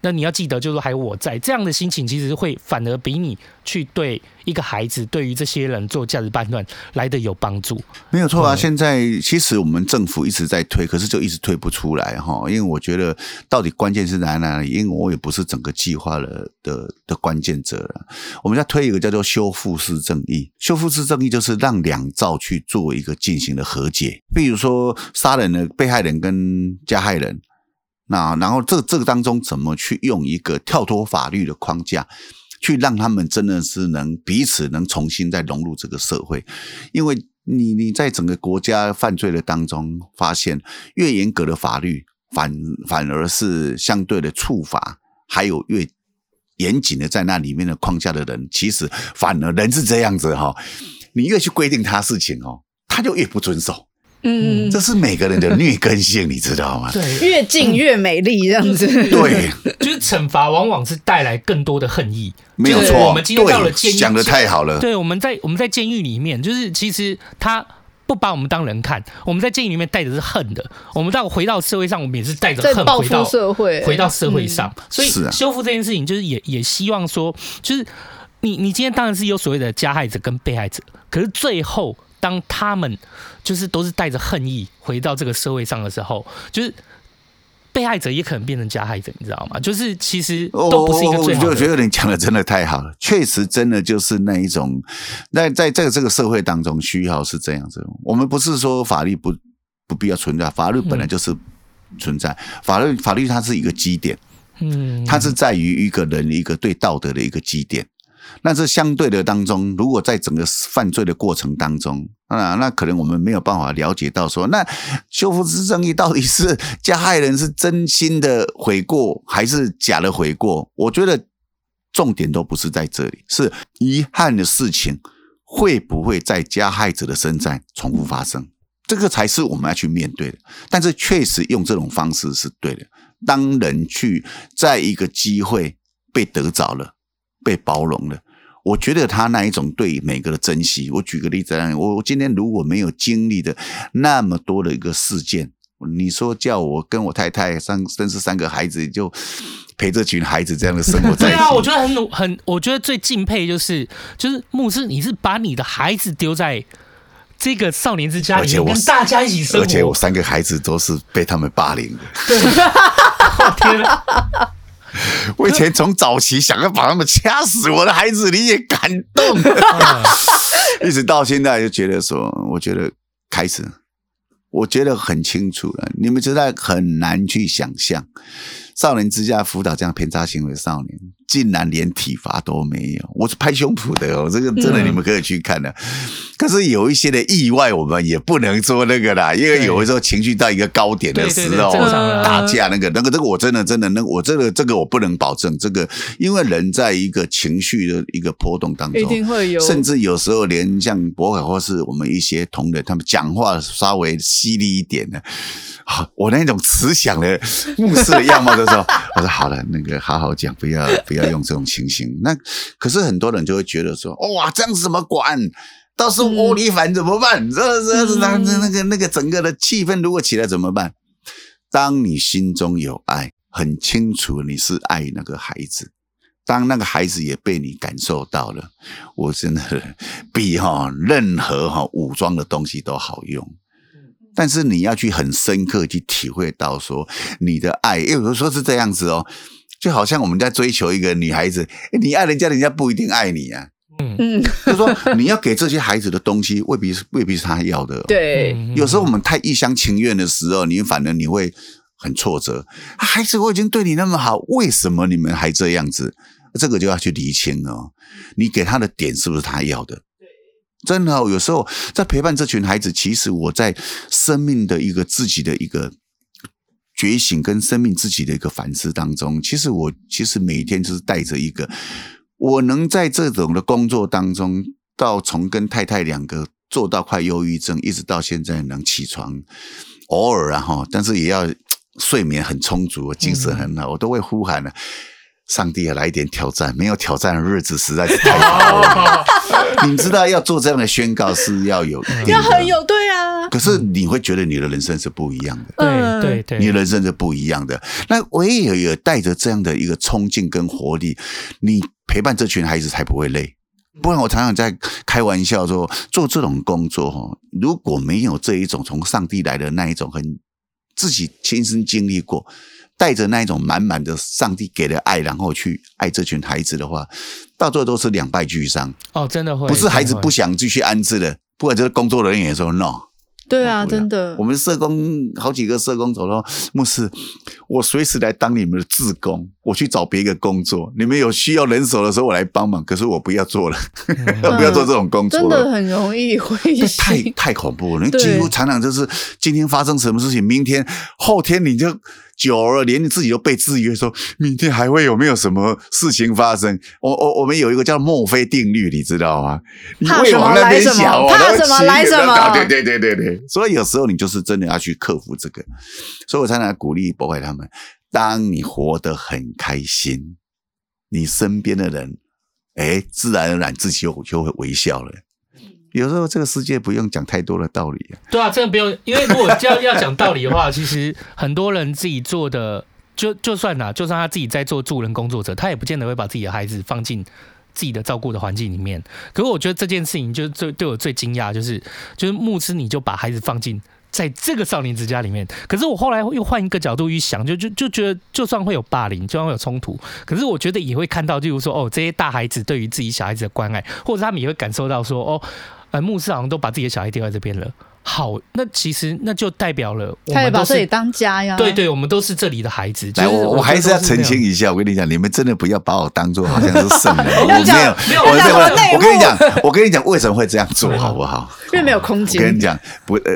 那你要记得，就是还有我在这样的心情，其实会反而比你去对一个孩子，对于这些人做价值判断来的有帮助。没有错啊，现在其实我们政府一直在推，可是就一直推不出来哈。因为我觉得到底关键是在哪里？因为我也不是整个计划了的的关键者了。我们在推一个叫做修复式正义，修复式正义就是让两造去做一个进行的和解。比如说杀人的被害人跟加害人。那然后这这个当中怎么去用一个跳脱法律的框架，去让他们真的是能彼此能重新再融入这个社会？因为你你在整个国家犯罪的当中发现，越严格的法律反反而是相对的处罚，还有越严谨的在那里面的框架的人，其实反而人是这样子哈，你越去规定他事情哦，他就越不遵守。嗯，这是每个人的劣根性，你知道吗？对，越近越美丽，这样子。对，就是惩罚往往是带来更多的恨意。没有错，我们今天到了监狱，讲的太好了。对，我们在我们在监狱里面，就是其实他不把我们当人看，我们在监狱里面带的是恨的。我们到回到社会上，我们也是带着恨回到社会，回到社会上。所以修复这件事情，就是也也希望说，就是你你今天当然是有所谓的加害者跟被害者，可是最后。当他们就是都是带着恨意回到这个社会上的时候，就是被害者也可能变成加害者，你知道吗？就是其实都不是一个最好的。我觉得你讲的真的太好了，确实真的就是那一种，在在这个这个社会当中需要是这样子。我们不是说法律不不必要存在，法律本来就是存在，法律法律它是一个基点，嗯，它是在于一个人一个对道德的一个基点。那这相对的当中，如果在整个犯罪的过程当中啊，那可能我们没有办法了解到说，那修复之正义到底是加害人是真心的悔过，还是假的悔过？我觉得重点都不是在这里，是遗憾的事情会不会在加害者的身上重复发生，这个才是我们要去面对的。但是确实用这种方式是对的。当人去在一个机会被得着了。被包容了，我觉得他那一种对每个的珍惜。我举个例子，我我今天如果没有经历的那么多的一个事件，你说叫我跟我太太三甚至三个孩子，就陪这群孩子这样的生活在一起。对啊，我觉得很很，我觉得最敬佩就是就是牧师，你是把你的孩子丢在这个少年之家里面，跟大家一起生活，而且我三个孩子都是被他们霸凌的。对，天哪！我以前从早期想要把他们掐死，我的孩子你也感动，一直到现在就觉得说，我觉得开始，我觉得很清楚了，你们实在很难去想象。少年之家辅导这样偏差行为少年，竟然连体罚都没有，我是拍胸脯的哦，这个真的你们可以去看的。可是有一些的意外，我们也不能说那个啦，因为有的时候情绪到一个高点的时候，打架那个那个这个我真的真的那我这个这个我不能保证这个，因为人在一个情绪的一个波动当中，一定会有，甚至有时候连像博凯或是我们一些同仁，他们讲话稍微犀利一点的。我那种慈祥的牧师的样貌的时候，我说好了，那个好好讲，不要不要用这种情形。那可是很多人就会觉得说，哇，这样子怎么管？到时候窝里反怎么办？这这这那那个那个整个的气氛如果起来怎么办？当你心中有爱，很清楚你是爱那个孩子，当那个孩子也被你感受到了，我真的比哈任何哈武装的东西都好用。但是你要去很深刻去体会到说你的爱，有时候说是这样子哦，就好像我们在追求一个女孩子，你爱人家，人家不一定爱你啊。嗯嗯，就是说你要给这些孩子的东西，未必是未必是他要的哦。对，有时候我们太一厢情愿的时候，你反而你会很挫折。孩子，我已经对你那么好，为什么你们还这样子？这个就要去厘清哦。你给他的点是不是他要的？真的，有时候在陪伴这群孩子，其实我在生命的一个自己的一个觉醒，跟生命自己的一个反思当中，其实我其实每天就是带着一个，我能在这种的工作当中，到从跟太太两个做到快忧郁症，一直到现在能起床，偶尔啊哈，但是也要睡眠很充足，精神很好，我都会呼喊了。上帝也来一点挑战，没有挑战的日子实在是太好了。你知道要做这样的宣告是要有，要很有对啊，可是你会觉得你的人生是不一样的，对对对，你的人生是不一样的。那唯有有带着这样的一个冲劲跟活力，你陪伴这群孩子才不会累。不然我常常在开玩笑说，做这种工作哈，如果没有这一种从上帝来的那一种很自己亲身经历过，带着那一种满满的上帝给的爱，然后去爱这群孩子的话，到最后都是两败俱伤。哦，真的会，不是孩子不想继续安置的，不管就是工作人员也说 no。对啊，真的。我们社工好几个社工走了，牧师，我随时来当你们的志工，我去找别一个工作。你们有需要人手的时候，我来帮忙。可是我不要做了，嗯、不要做这种工作了。真的很容易灰心，太太恐怖了。你几乎常常就是今天发生什么事情，明天、后天你就。久了，连你自己都被制约，说明天还会有没有什么事情发生？我我我们有一个叫墨菲定律，你知道吗？怕什么来什么，怕什么来什么。对对对对对，所以有时候你就是真的要去克服这个。所以我常常鼓励、博爱他们：当你活得很开心，你身边的人，哎，自然而然自己就就会微笑了。有时候这个世界不用讲太多的道理。对啊，真的不用，因为如果要要讲道理的话，其实很多人自己做的，就就算呐，就算他自己在做助人工作者，他也不见得会把自己的孩子放进自己的照顾的环境里面。可是我觉得这件事情，就最对我最惊讶，就是就是牧师，你就把孩子放进在这个少年之家里面。可是我后来又换一个角度去想，就就就觉得，就算会有霸凌，就算会有冲突，可是我觉得也会看到，例如说，哦，这些大孩子对于自己小孩子的关爱，或者他们也会感受到说，哦。呃，牧师好像都把自己的小孩丢在这边了。好，那其实那就代表了我们他也把这里当家呀。对对，我们都是这里的孩子。来，我我还是要澄清一下，我跟你讲，你们真的不要把我当做好像是圣人。我没有，没有，我我跟你讲，我跟你讲，为什么会这样做，好不好？因为没有空间。我跟你讲，不呃，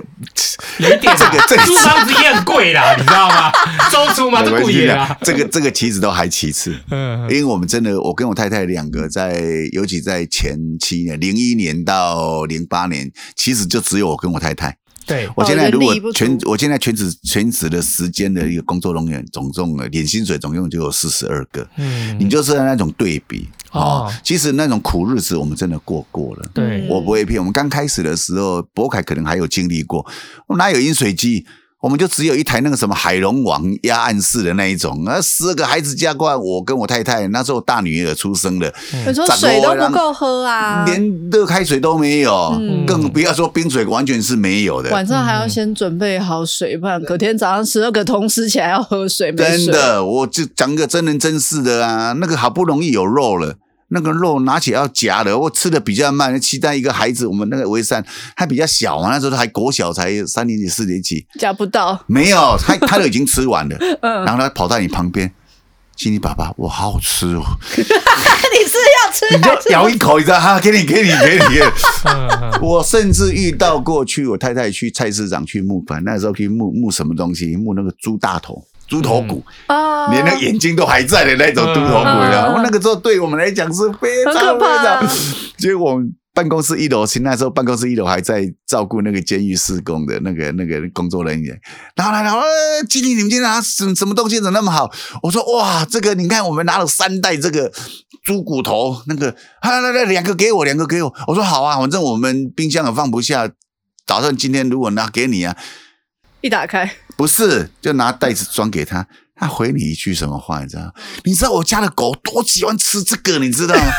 有一点这个这个租房子也很贵啦，你知道吗？租租嘛，这贵啊。这个这个其实都还其次，嗯，因为我们真的，我跟我太太两个在，尤其在前七年，零一年到零八年，其实就只有我跟我太太。对，我现在如果全，我现在全职全职的时间的一个工作人员，总共的年薪水总共就有四十二个。嗯，你就是那种对比哦，哦。其实那种苦日子我们真的过过了。对，我不会骗。我们刚开始的时候，博凯可能还有经历过，我哪有饮水机？我们就只有一台那个什么海龙王压暗室的那一种，那十二个孩子加过来，我跟我太太那时候大女儿出生了，你说水都不够喝啊，连热开水都没有，嗯、更不要说冰水，完全是没有的。晚上还要先准备好水，不然隔天早上十二个同时起来要喝水。没水真的，我就讲个真人真事的啊，那个好不容易有肉了。那个肉拿起来要夹的，我吃的比较慢。期待一个孩子，我们那个维善还比较小嘛，那时候还国小，才三年级、四年级，夹不到。没有，他他都已经吃完了，嗯、然后他跑到你旁边，亲你爸爸，我好好吃哦。你是要吃？你就咬一口，你知道？哈，给你，给你，给你。我甚至遇到过去，我太太去菜市场去募款，那时候去募募什么东西？募那个猪大头。猪头骨啊，连那眼睛都还在的那种猪头骨啊！那个时候对我们来讲是非常非常。结果我们办公室一楼，其实那时候办公室一楼还在照顾那个监狱施工的那个那个工作人员。然后来了，经理，你们今天拿什什么东西怎么那么好？我说哇，这个你看，我们拿了三袋这个猪骨头，那个来来来，两个给我，两个给我。我说好啊，反正我们冰箱也放不下，打算今天如果拿给你啊。一打开，不是，就拿袋子装给他。他回你一句什么话？你知道？你知道我家的狗多喜欢吃这个，你知道吗？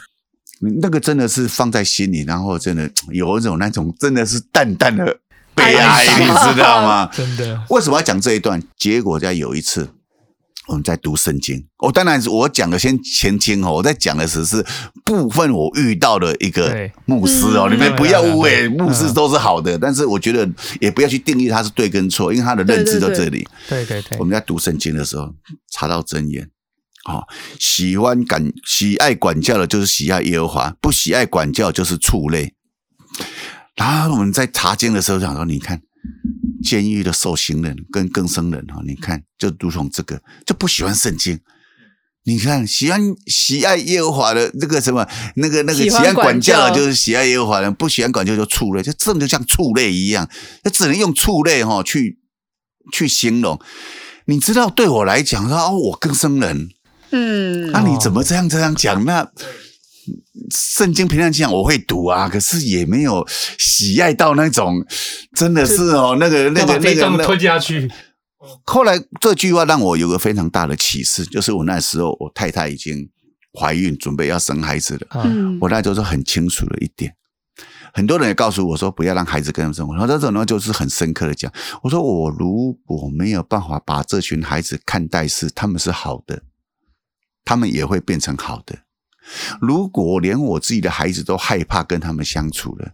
那个真的是放在心里，然后真的有一种那种真的是淡淡的悲哀，你知道吗？真的。为什么要讲这一段？结果在有一次。我们在读圣经，我当然我讲的先前听哦，我在讲的只是部分我遇到的一个牧师哦，你们不要误会，牧师都是好的，但是我觉得也不要去定义他是对跟错，因为他的认知在这里。对对对，我们在读圣经的时候查到真言，哦，喜欢管喜爱管教的，就是喜爱耶和华；不喜爱管教，就是畜类。然后我们在查经的时候想说，你看。监狱的受刑人跟更生人哈，你看就如同这个，就不喜欢圣经。你看喜欢喜爱耶和华的这个什么那个那个喜欢管教就是喜爱耶和华人，不喜欢管教就畜类，就真的就像畜类一样，就只能用畜类哈去去形容。你知道，对我来讲说哦，我更生人，嗯，那、啊、你怎么这样这样讲？那圣经平常讲我会读啊，可是也没有喜爱到那种，真的是哦，那个 那个那个吞下去。后来这句话让我有个非常大的启示，就是我那时候我太太已经怀孕，准备要生孩子了。嗯，我那时候是很清楚的一点。很多人也告诉我说，不要让孩子跟他们生活。然后这种呢，就是很深刻的讲，我说我如果没有办法把这群孩子看待是他们是好的，他们也会变成好的。如果连我自己的孩子都害怕跟他们相处了，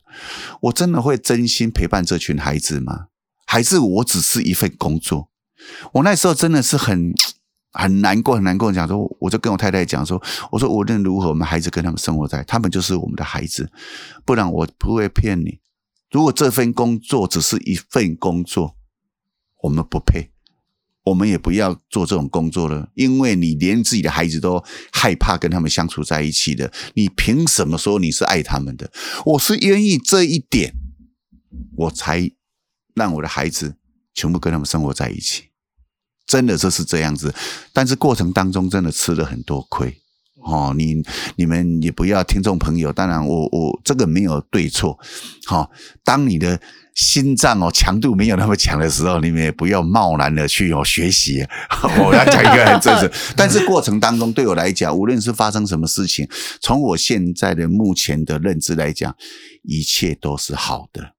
我真的会真心陪伴这群孩子吗？还是我只是一份工作？我那时候真的是很。很难过，很难过。讲说，我就跟我太太讲说，我说无论如何，我们孩子跟他们生活在，他们就是我们的孩子，不然我不会骗你。如果这份工作只是一份工作，我们不配，我们也不要做这种工作了。因为你连自己的孩子都害怕跟他们相处在一起的，你凭什么说你是爱他们的？我是愿意这一点，我才让我的孩子全部跟他们生活在一起。真的就是这样子，但是过程当中真的吃了很多亏哦。你你们也不要听众朋友，当然我我这个没有对错。好、哦，当你的心脏哦强度没有那么强的时候，你们也不要贸然的去哦学习。我要讲一个很真实，但是过程当中对我来讲，无论是发生什么事情，从我现在的目前的认知来讲，一切都是好的。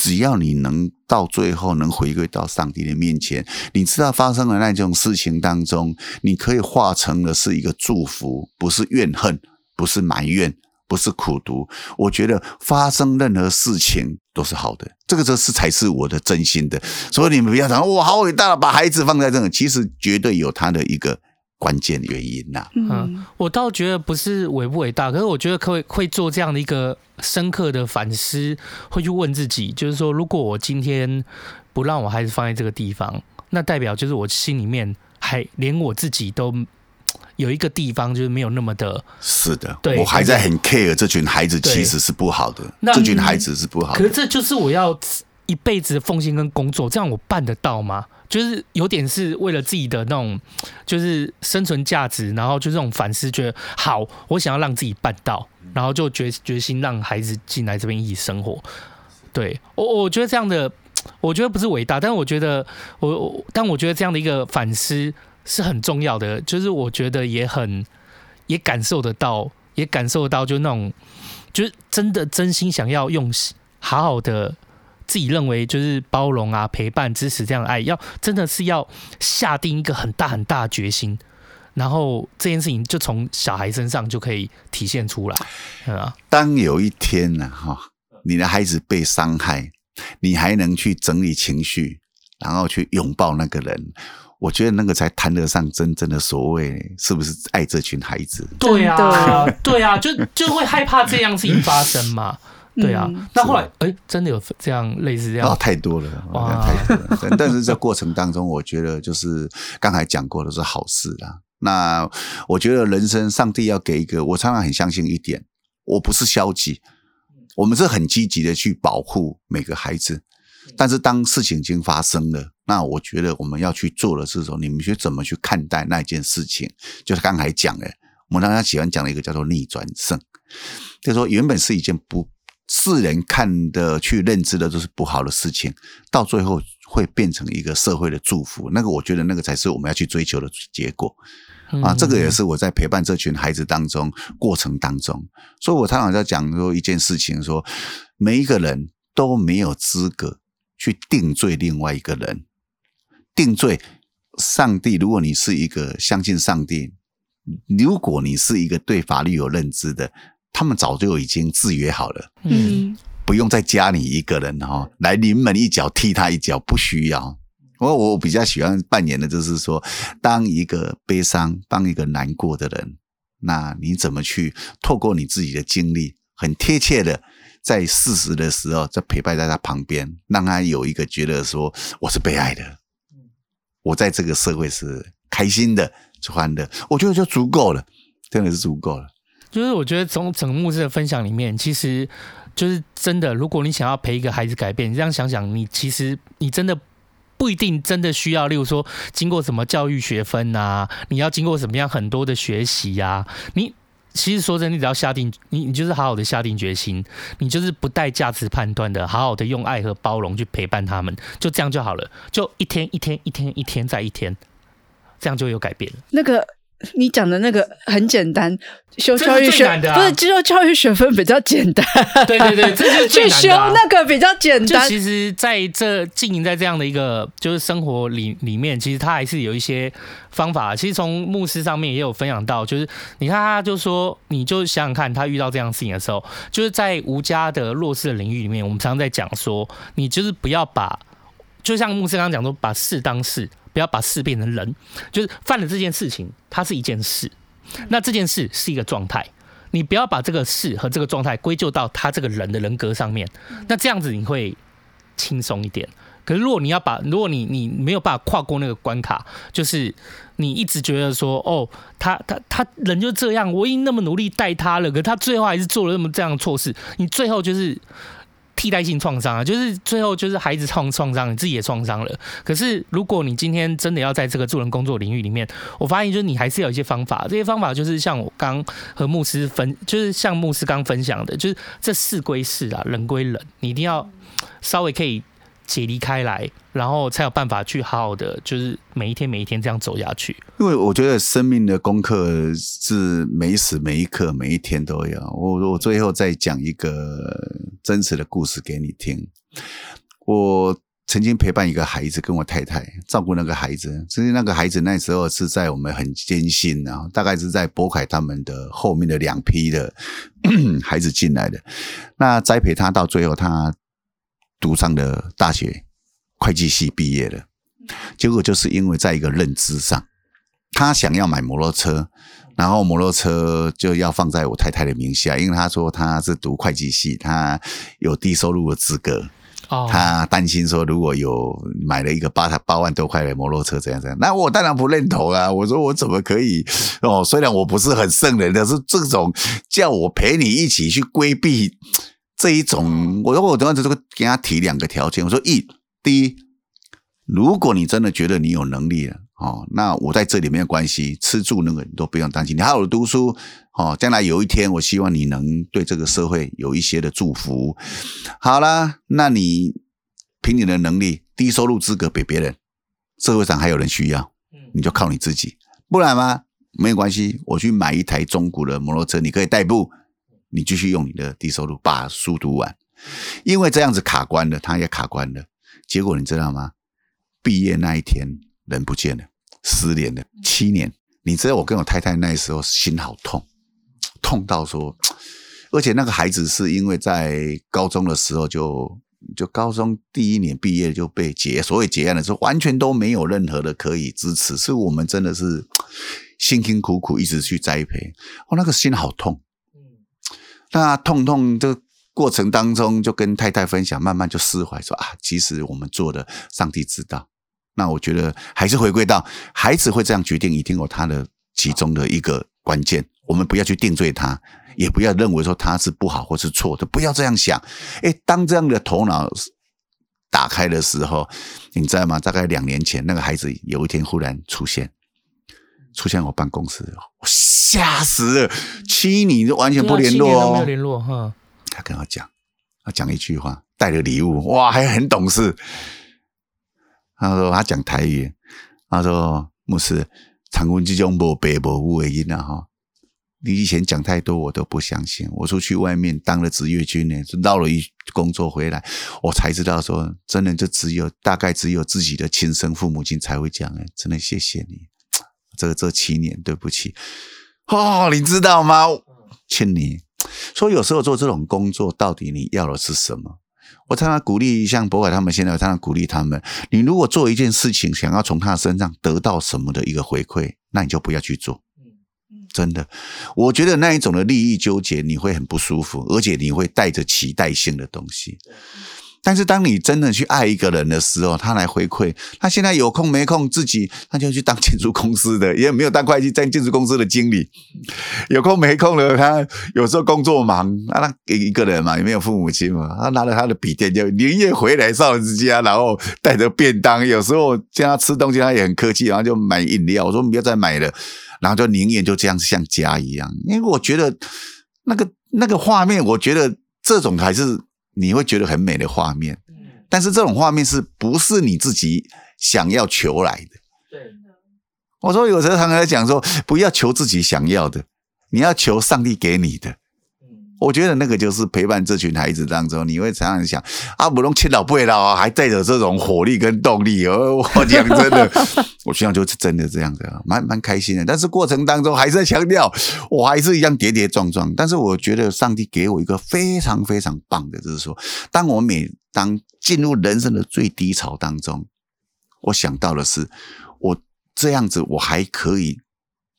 只要你能到最后能回归到上帝的面前，你知道发生的那种事情当中，你可以化成的是一个祝福，不是怨恨，不是埋怨，不是苦读。我觉得发生任何事情都是好的，这个这是才是我的真心的。所以你们不要讲哇，好伟大，把孩子放在这里，其实绝对有他的一个。关键原因呐、啊，嗯，我倒觉得不是伟不伟大，可是我觉得可以会做这样的一个深刻的反思，会去问自己，就是说，如果我今天不让我孩子放在这个地方，那代表就是我心里面还连我自己都有一个地方就是没有那么的，是的，对，我还在很 care 这群孩子，其实是不好的，这群孩子是不好的，可是这就是我要一辈子的奉献跟工作，这样我办得到吗？就是有点是为了自己的那种，就是生存价值，然后就这种反思，觉得好，我想要让自己办到，然后就决决心让孩子进来这边一起生活。对我，我觉得这样的，我觉得不是伟大，但是我觉得我，但我觉得这样的一个反思是很重要的，就是我觉得也很也感受得到，也感受得到，就那种，就是真的真心想要用好好的。自己认为就是包容啊、陪伴、支持这样的爱，要真的是要下定一个很大很大的决心，然后这件事情就从小孩身上就可以体现出来，啊。当有一天呢，哈，你的孩子被伤害，你还能去整理情绪，然后去拥抱那个人，我觉得那个才谈得上真正的所谓是不是爱这群孩子？对啊，对啊，就就会害怕这样事情发生嘛。对啊，那后来哎、欸，真的有这样类似这样？哦，太多了，哇，太多了。但是这过程当中，我觉得就是刚才讲过的是好事啦。那我觉得人生，上帝要给一个，我常常很相信一点，我不是消极，我们是很积极的去保护每个孩子。但是当事情已经发生了，那我觉得我们要去做的是说，你们去怎么去看待那件事情？就是刚才讲的，我们常常喜欢讲的一个叫做逆转胜，就是说原本是一件不。世人看的去认知的都是不好的事情，到最后会变成一个社会的祝福。那个，我觉得那个才是我们要去追求的结果啊！这个也是我在陪伴这群孩子当中过程当中，所以我常常在讲说一件事情：说每一个人都没有资格去定罪另外一个人，定罪上帝。如果你是一个相信上帝，如果你是一个对法律有认知的。他们早就已经制约好了，嗯，不用再加你一个人哈，来临门一脚踢他一脚，不需要。我我比较喜欢扮演的就是说，当一个悲伤、当一个难过的人，那你怎么去透过你自己的经历，很贴切的在适时的时候，在陪伴在他旁边，让他有一个觉得说我是被爱的，我在这个社会是开心的、欢乐，我觉得就足够了，真的是足够了。就是我觉得从整个牧师的分享里面，其实就是真的。如果你想要陪一个孩子改变，你这样想想，你其实你真的不一定真的需要，例如说经过什么教育学分啊，你要经过什么样很多的学习呀？你其实说真的，你只要下定，你你就是好好的下定决心，你就是不带价值判断的，好好的用爱和包容去陪伴他们，就这样就好了。就一天一天一天一天再一天，这样就有改变了。那个。你讲的那个很简单，修教育学、啊、不是修教育学分比较简单。对对对，这是去修那个比较简单。其实在这经营在这样的一个就是生活里里面，其实他还是有一些方法。其实从牧师上面也有分享到，就是你看他就说，你就想想看，他遇到这样事情的时候，就是在无家的弱势的领域里面，我们常常在讲说，你就是不要把，就像牧师刚刚讲说，把事当事。不要把事变成人，就是犯了这件事情，它是一件事，那这件事是一个状态，你不要把这个事和这个状态归咎到他这个人的人格上面，那这样子你会轻松一点。可是如果你要把，如果你你没有办法跨过那个关卡，就是你一直觉得说，哦，他他他人就这样，我已经那么努力带他了，可他最后还是做了那么这样的错事，你最后就是。替代性创伤啊，就是最后就是孩子创创伤，你自己也创伤了。可是如果你今天真的要在这个助人工作领域里面，我发现就是你还是有一些方法。这些方法就是像我刚和牧师分，就是像牧师刚分享的，就是这事归事啊，人归人，你一定要稍微可以。解离开来，然后才有办法去好好的，就是每一天每一天这样走下去。因为我觉得生命的功课是每时每一刻每一天都有。我我最后再讲一个真实的故事给你听。我曾经陪伴一个孩子，跟我太太照顾那个孩子。其实那个孩子那时候是在我们很艰辛啊，大概是在博凯他们的后面的两批的孩子进来的。那栽培他到最后，他。读上的大学会计系毕业的，结果就是因为在一个认知上，他想要买摩托车，然后摩托车就要放在我太太的名下，因为他说他是读会计系，他有低收入的资格，他担心说如果有买了一个八八万多块的摩托车这样怎样，那我当然不认同啊，我说我怎么可以哦？虽然我不是很圣人，但是这种叫我陪你一起去规避。这一种，我说我等下就这个给他提两个条件。我说一，第一，如果你真的觉得你有能力了，哦，那我在这里没有关系，吃住那个你都不用担心。你好好读书，哦，将来有一天，我希望你能对这个社会有一些的祝福。好啦，那你凭你的能力，低收入资格比别人，社会上还有人需要，你就靠你自己，不然吗？没有关系，我去买一台中古的摩托车，你可以代步。你继续用你的低收入把书读完，因为这样子卡关了，他也卡关了。结果你知道吗？毕业那一天人不见了，失联了七年。你知道我跟我太太那时候心好痛，痛到说，而且那个孩子是因为在高中的时候就就高中第一年毕业就被结，所谓结案的时候完全都没有任何的可以支持，是我们真的是辛辛苦苦一直去栽培，哦，那个心好痛。那痛痛的过程当中，就跟太太分享，慢慢就释怀，说啊，其实我们做的，上帝知道。那我觉得还是回归到孩子会这样决定，一定有他的其中的一个关键。我们不要去定罪他，也不要认为说他是不好或是错的，不要这样想。诶，当这样的头脑打开的时候，你知道吗？大概两年前，那个孩子有一天忽然出现。出现我办公室，我吓死了！七年都完全不联络哦，没有联络哈。他跟我讲，他讲一句话，带了礼物，哇，还很懂事。他说他讲台语，他说牧师，长工之中无白无无的因啊哈。你以前讲太多，我都不相信。我出去外面当了职业军人，绕了一工作回来，我才知道说，真的就只有大概只有自己的亲生父母亲才会讲哎，真的谢谢你。这这七年，对不起，哦，你知道吗？请你说，有时候做这种工作，到底你要的是什么？我常常鼓励，像博凯他们现在，我常常鼓励他们：你如果做一件事情，想要从他身上得到什么的一个回馈，那你就不要去做。真的，我觉得那一种的利益纠结，你会很不舒服，而且你会带着期待性的东西。但是当你真的去爱一个人的时候，他来回馈，他现在有空没空，自己他就去当建筑公司的，也没有当会计，当建筑公司的经理。有空没空了，他有时候工作忙，那他一个人嘛，也没有父母亲嘛，他拿着他的笔电就连夜回来上人家，然后带着便当，有时候叫他吃东西，他也很客气，然后就买饮料。我说你不要再买了，然后就宁愿就这样像家一样，因为我觉得那个那个画面，我觉得这种还是你会觉得很美的画面。但是这种画面是不是你自己想要求来的？对。我说有时候常常在讲说，不要求自己想要的，你要求上帝给你的。我觉得那个就是陪伴这群孩子当中，你会常常想啊，不能千老不老啊，还带着这种火力跟动力。哦，我讲真的，我现在就是真的这样子，蛮蛮开心的。但是过程当中还是在强调，我还是一样跌跌撞撞。但是我觉得上帝给我一个非常非常棒的，就是说，当我每当进入人生的最低潮当中，我想到的是，我这样子我还可以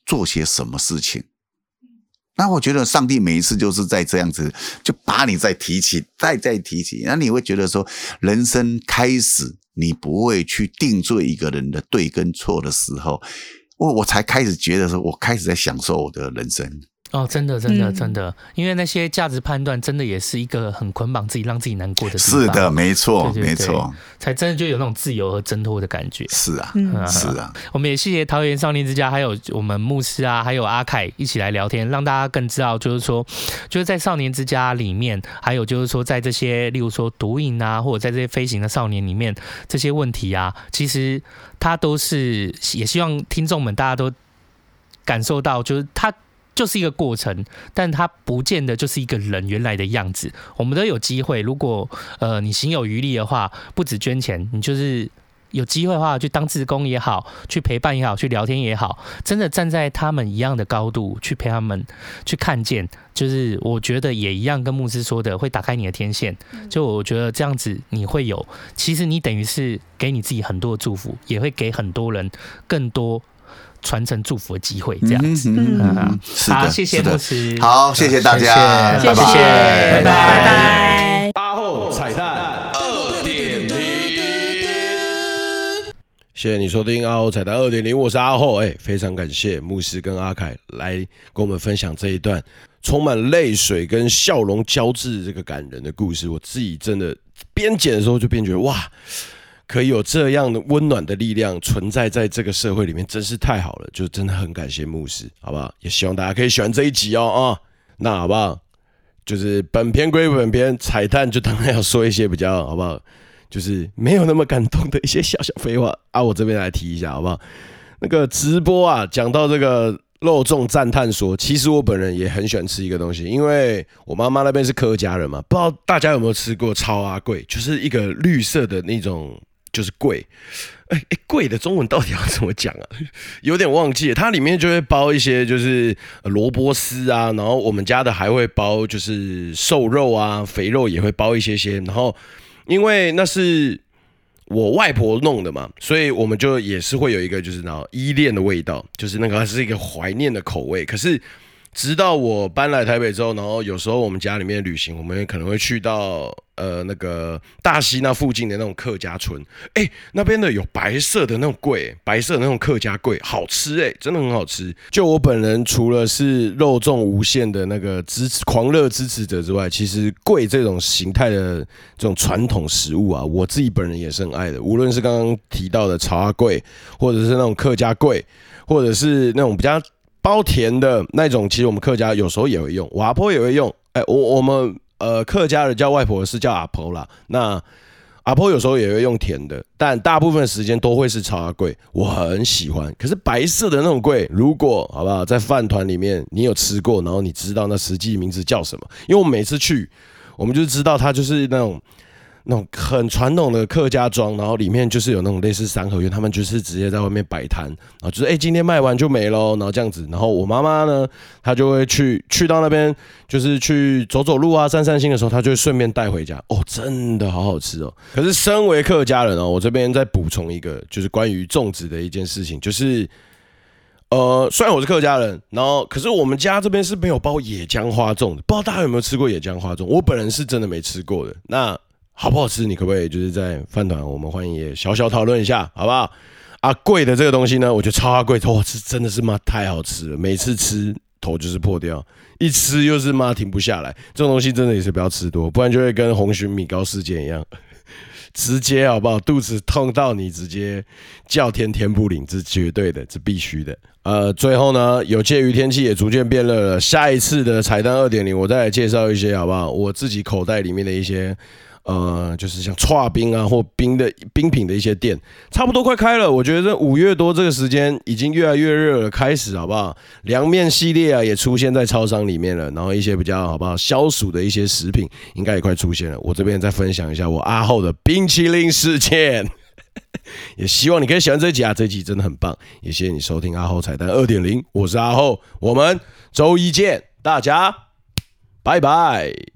做些什么事情。那我觉得上帝每一次就是在这样子，就把你再提起，再再提起。那你会觉得说，人生开始，你不会去定罪一个人的对跟错的时候，我我才开始觉得说，我开始在享受我的人生。哦，真的，真的，真的，因为那些价值判断，真的也是一个很捆绑自己、让自己难过的地方。是的，没错，对对对，没错，才真的就有那种自由和挣脱的感觉。是啊，嗯、是啊。我们也谢谢桃园少年之家，还有我们牧师啊，还有阿凯一起来聊天，让大家更知道，就是说，就是在少年之家里面，还有就是说，在这些，例如说毒瘾啊，或者在这些飞行的少年里面，这些问题啊，其实他都是也希望听众们大家都感受到，就是他。就是一个过程，但它不见得就是一个人原来的样子。我们都有机会，如果呃你行有余力的话，不止捐钱，你就是有机会的话，去当志工也好，去陪伴也好，去聊天也好，真的站在他们一样的高度去陪他们，去看见，就是我觉得也一样，跟牧师说的，会打开你的天线。就我觉得这样子，你会有，其实你等于是给你自己很多的祝福，也会给很多人更多。传承祝福的机会，这样子。嗯，嗯好，谢谢牧师。好，谢谢大家，谢谢，拜拜。阿后彩蛋二点零，谢谢你收听阿后彩蛋二点零，我是阿后。哎，非常感谢牧师跟阿凯来跟我们分享这一段充满泪水跟笑容交织这个感人的故事。我自己真的边剪的时候就边觉得哇。可以有这样的温暖的力量存在在这个社会里面，真是太好了！就真的很感谢牧师，好不好？也希望大家可以喜欢这一集哦啊、那好不好？就是本片归本片，彩蛋就当然要说一些比较好不好？就是没有那么感动的一些小小废话啊，我这边来提一下好不好？那个直播啊，讲到这个肉粽赞叹说，其实我本人也很喜欢吃一个东西，因为我妈妈那边是客家人嘛，不知道大家有没有吃过超阿贵，就是一个绿色的那种。就是贵，哎哎，贵的中文到底要怎么讲啊？有点忘记了，它里面就会包一些，就是萝卜丝啊，然后我们家的还会包，就是瘦肉啊，肥肉也会包一些些。然后因为那是我外婆弄的嘛，所以我们就也是会有一个就是那种依恋的味道，就是那个是一个怀念的口味。可是。直到我搬来台北之后，然后有时候我们家里面旅行，我们也可能会去到呃那个大溪那附近的那种客家村，哎，那边的有白色的那种粿，白色的那种客家粿，好吃哎，真的很好吃。就我本人除了是肉粽无限的那个支持狂热支持者之外，其实粿这种形态的这种传统食物啊，我自己本人也是很爱的。无论是刚刚提到的草仔粿，或者是那种客家粿，或者是那种比较。包甜的那种，其实我们客家有时候也会用，我阿婆也会用。哎、我我们呃客家人叫外婆是叫阿婆啦。那阿婆有时候也会用甜的，但大部分时间都会是草仔粿，我很喜欢。可是白色的那种粿，如果好不好，在饭团里面你有吃过，然后你知道那实际名字叫什么？因为我们每次去，我们就知道它就是那种。那种很传统的客家庄，然后里面就是有那种类似三合院，他们就是直接在外面摆摊，然后就是哎、今天卖完就没喽，然后这样子，然后我妈妈呢，她就会去去到那边，就是去走走路啊，散散心的时候，她就会顺便带回家。哦，真的好好吃哦。可是身为客家人哦，我这边再补充一个，就是关于粽子的一件事情，就是呃，虽然我是客家人，然后可是我们家这边是没有包野姜花粽的，不知道大家有没有吃过野姜花粽？我本人是真的没吃过的。那好不好吃？你可不可以就是在饭团，我们欢迎也小小讨论一下，好不好？啊，贵的这个东西呢，我觉得超阿贵，哇，这真的是妈太好吃了，每次吃头就是破掉，一吃又是妈停不下来。这种东西真的也是不要吃多，不然就会跟红鲟米糕事件一样，直接好不好？肚子痛到你直接叫天天不灵，这是绝对的，这必须的。呃，最后呢，有鉴于天气也逐渐变热了，下一次的彩蛋二点零，我再来介绍一些好不好？我自己口袋里面的一些。呃，就是像剉冰啊，或冰的冰品的一些店，差不多快开了。我觉得这五月多这个时间已经越来越热了，开始好不好？凉面系列啊也出现在超商里面了，然后一些比较好不好消暑的一些食品应该也快出现了。我这边再分享一下我阿后的冰淇淋事件，也希望你可以喜欢这集啊，这集真的很棒。也谢谢你收听阿后彩蛋二点零，我是阿后，我们周一见，大家拜拜。